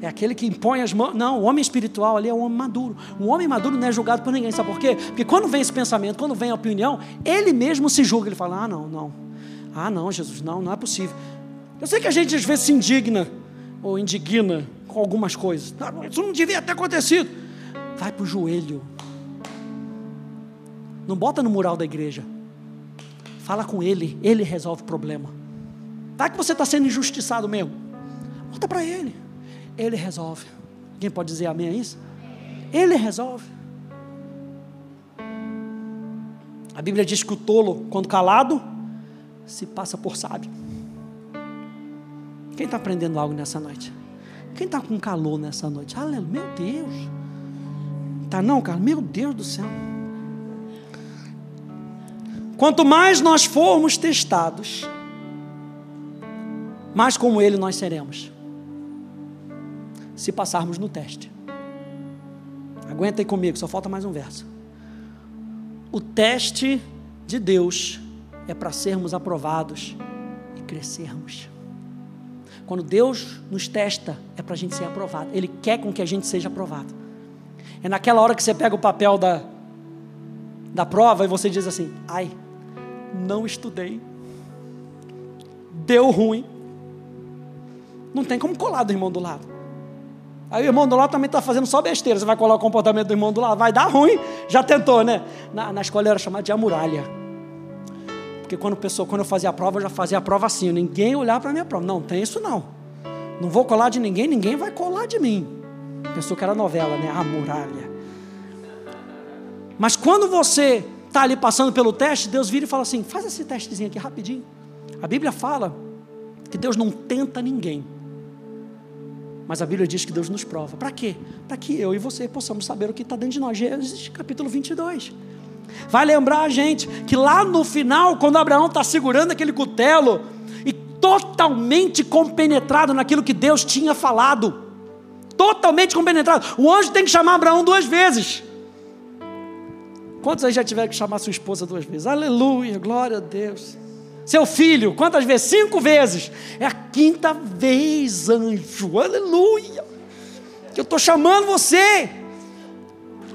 É aquele que impõe as mãos. Não, o homem espiritual ali é um homem maduro. Um homem maduro não é julgado por ninguém. Sabe por quê? Porque quando vem esse pensamento, quando vem a opinião, ele mesmo se julga. Ele fala: Ah, não, não. Ah, não, Jesus, não, não é possível. Eu sei que a gente às vezes se indigna ou indigna com algumas coisas. Isso não devia ter acontecido. Vai para o joelho. Não bota no mural da igreja. Fala com ele, ele resolve o problema. Vai que você está sendo injustiçado mesmo. Bota para ele. Ele resolve. Quem pode dizer amém a isso? Ele resolve. A Bíblia diz que o tolo, quando calado, se passa por sábio. Quem está aprendendo algo nessa noite? Quem está com calor nessa noite? Aleluia, meu Deus. Tá não, cara? Meu Deus do céu. Quanto mais nós formos testados, mais como Ele nós seremos. Se passarmos no teste. Aguenta aí comigo, só falta mais um verso. O teste de Deus é para sermos aprovados e crescermos. Quando Deus nos testa, é para a gente ser aprovado. Ele quer com que a gente seja aprovado. É naquela hora que você pega o papel da, da prova e você diz assim: ai, não estudei, deu ruim. Não tem como colar do irmão do lado. Aí o irmão do lado também está fazendo só besteira. Você vai colar o comportamento do irmão do lado, vai dar ruim. Já tentou, né? Na, na escola era chamado de amuralha. Porque quando, pessoa, quando eu fazia a prova, eu já fazia a prova assim. Ninguém olhar para a minha prova. Não, tem isso não. Não vou colar de ninguém, ninguém vai colar de mim. Pensou que era novela, né? A muralha. Mas quando você está ali passando pelo teste, Deus vira e fala assim: faz esse testezinho aqui rapidinho. A Bíblia fala que Deus não tenta ninguém. Mas a Bíblia diz que Deus nos prova. Para quê? Para que eu e você possamos saber o que está dentro de nós. Gênesis capítulo 22. Vai lembrar a gente que lá no final, quando Abraão está segurando aquele cutelo e totalmente compenetrado naquilo que Deus tinha falado, totalmente compenetrado, o anjo tem que chamar Abraão duas vezes. Quantos aí já tiveram que chamar sua esposa duas vezes? Aleluia, glória a Deus. Seu filho, quantas vezes? Cinco vezes. É a quinta vez, anjo. Aleluia. Que eu estou chamando você.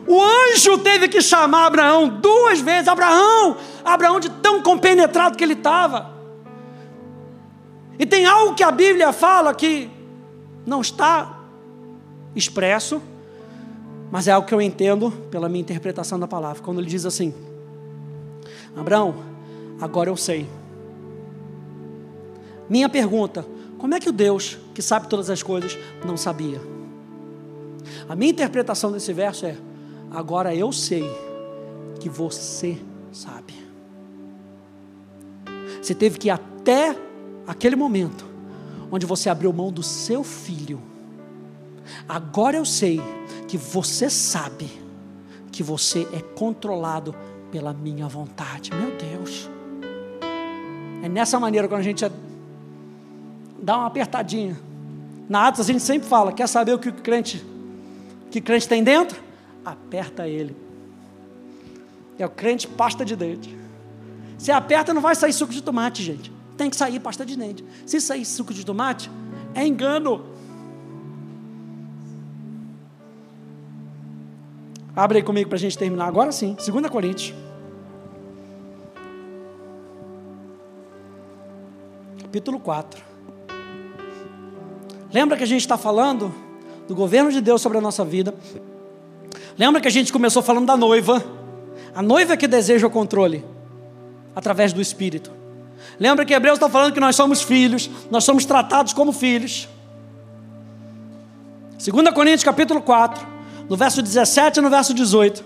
O anjo teve que chamar Abraão duas vezes. Abraão, Abraão de tão compenetrado que ele estava. E tem algo que a Bíblia fala que não está expresso, mas é algo que eu entendo pela minha interpretação da palavra. Quando ele diz assim: Abraão, agora eu sei. Minha pergunta: como é que o Deus, que sabe todas as coisas, não sabia? A minha interpretação desse verso é: agora eu sei que você sabe. Você teve que ir até aquele momento onde você abriu mão do seu filho. Agora eu sei que você sabe que você é controlado pela minha vontade. Meu Deus. É nessa maneira quando a gente dá uma apertadinha. Na Atos a gente sempre fala, quer saber o que o crente, que crente tem dentro? Aperta ele. É o crente pasta de dente. Se aperta não vai sair suco de tomate, gente. Tem que sair pasta de dente. Se sair suco de tomate, é engano. Abre aí comigo para a gente terminar agora sim. 2 Coríntios. capítulo 4. Lembra que a gente está falando do governo de Deus sobre a nossa vida? Lembra que a gente começou falando da noiva? A noiva que deseja o controle através do Espírito. Lembra que Hebreus está falando que nós somos filhos, nós somos tratados como filhos. 2 Coríntios capítulo 4, no verso 17 e no verso 18,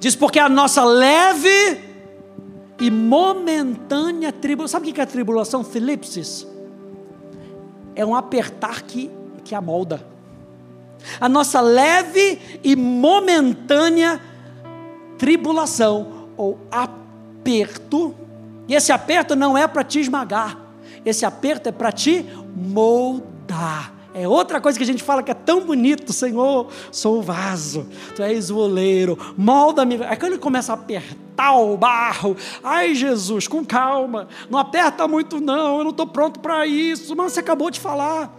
diz: Porque a nossa leve e momentânea tribulação, sabe o que é tribulação? Filipsis. É um apertar que, que amolda. A nossa leve e momentânea tribulação ou aperto, e esse aperto não é para te esmagar, esse aperto é para te moldar. É outra coisa que a gente fala que é tão bonito, Senhor, sou o vaso, tu és o oleiro, molda-me. Aí quando ele começa a apertar o barro, ai Jesus, com calma, não aperta muito não, eu não estou pronto para isso, mas você acabou de falar.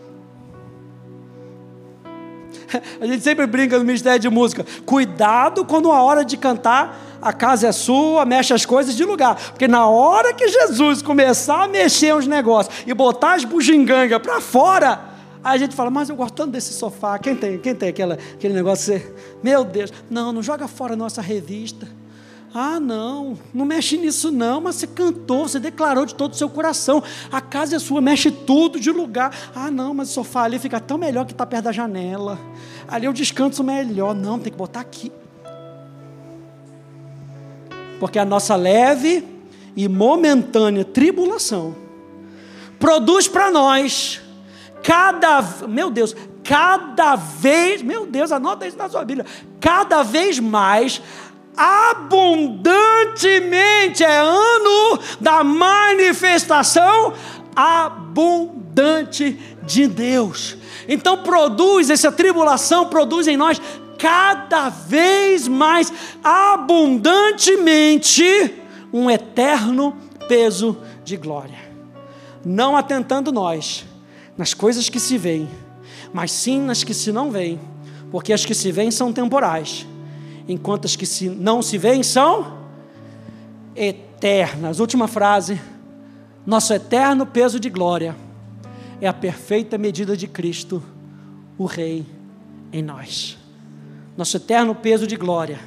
A gente sempre brinca no Ministério de Música. Cuidado quando a hora de cantar, a casa é sua, mexe as coisas de lugar. Porque na hora que Jesus começar a mexer os negócios e botar as bugigangas para fora, aí a gente fala, mas eu gosto tanto desse sofá. Quem tem, quem tem aquela, aquele negócio? Meu Deus, não, não joga fora a nossa revista. Ah, não, não mexe nisso não, mas você cantou, você declarou de todo o seu coração. A casa é sua, mexe tudo de lugar. Ah, não, mas o sofá ali fica tão melhor que está perto da janela. Ali eu descanso melhor. Não, tem que botar aqui. Porque a nossa leve e momentânea tribulação produz para nós cada, meu Deus, cada vez, meu Deus, anota isso na sua Bíblia, cada vez mais abundantemente, é ano da manifestação abundante de Deus. Então produz essa tribulação, produz em nós cada vez mais abundantemente um eterno peso de glória. Não atentando nós nas coisas que se veem, mas sim nas que se não veem, porque as que se veem são temporais enquanto as que se, não se veem são eternas. Última frase. Nosso eterno peso de glória é a perfeita medida de Cristo, o Rei em nós. Nosso eterno peso de glória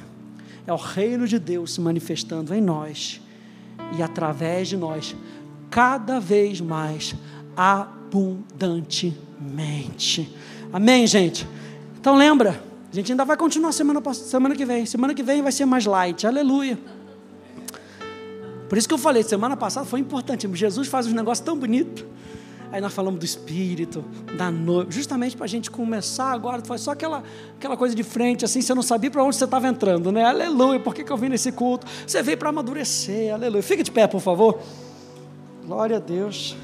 é o reino de Deus se manifestando em nós e através de nós, cada vez mais abundantemente. Amém, gente? Então lembra a gente ainda vai continuar semana, semana que vem. Semana que vem vai ser mais light. Aleluia. Por isso que eu falei, semana passada foi importante. Jesus faz um negócio tão bonito. Aí nós falamos do Espírito, da noiva, justamente para a gente começar agora. Foi só aquela, aquela coisa de frente, assim, você não sabia para onde você estava entrando, né? Aleluia, por que, que eu vim nesse culto? Você veio para amadurecer, aleluia. Fique de pé, por favor. Glória a Deus.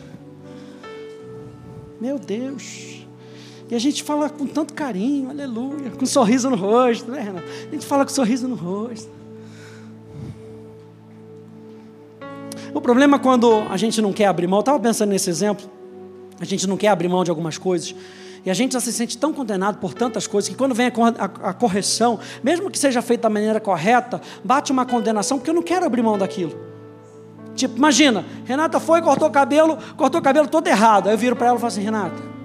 Meu Deus. E a gente fala com tanto carinho, aleluia, com um sorriso no rosto, né, Renato? A gente fala com um sorriso no rosto. O problema é quando a gente não quer abrir mão, eu estava pensando nesse exemplo, a gente não quer abrir mão de algumas coisas, e a gente já se sente tão condenado por tantas coisas, que quando vem a, correção, mesmo que seja feita da maneira correta, bate uma condenação, porque eu não quero abrir mão daquilo. Tipo, imagina, Renata foi, cortou o cabelo, cortou o cabelo todo errado. Aí eu viro para ela e falo assim, Renata,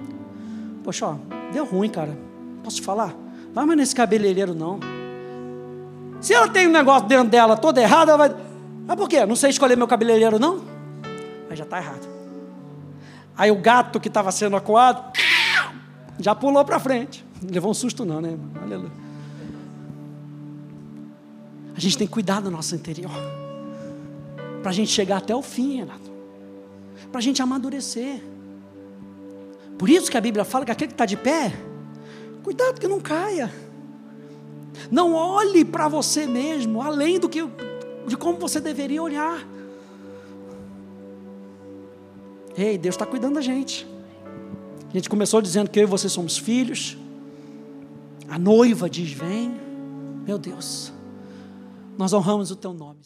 Poxa, ó, deu ruim, cara. Posso te falar? Vai mais nesse cabeleireiro, não. Se ela tem um negócio dentro dela todo errado, ela vai. Mas por quê? Não sei escolher meu cabeleireiro, não? Mas já está errado. Aí o gato que estava sendo acuado já pulou para frente. Levou um susto, não, né? Aleluia. A gente tem que cuidar do nosso interior. Para a gente chegar até o fim, Renato. Para a gente amadurecer. Por isso que a Bíblia fala que aquele que está de pé, cuidado que não caia. Não olhe para você mesmo, além do que de como você deveria olhar. Ei, Deus está cuidando da gente. A gente começou dizendo que eu e você somos filhos. A noiva diz: Vem, meu Deus, nós honramos o teu nome.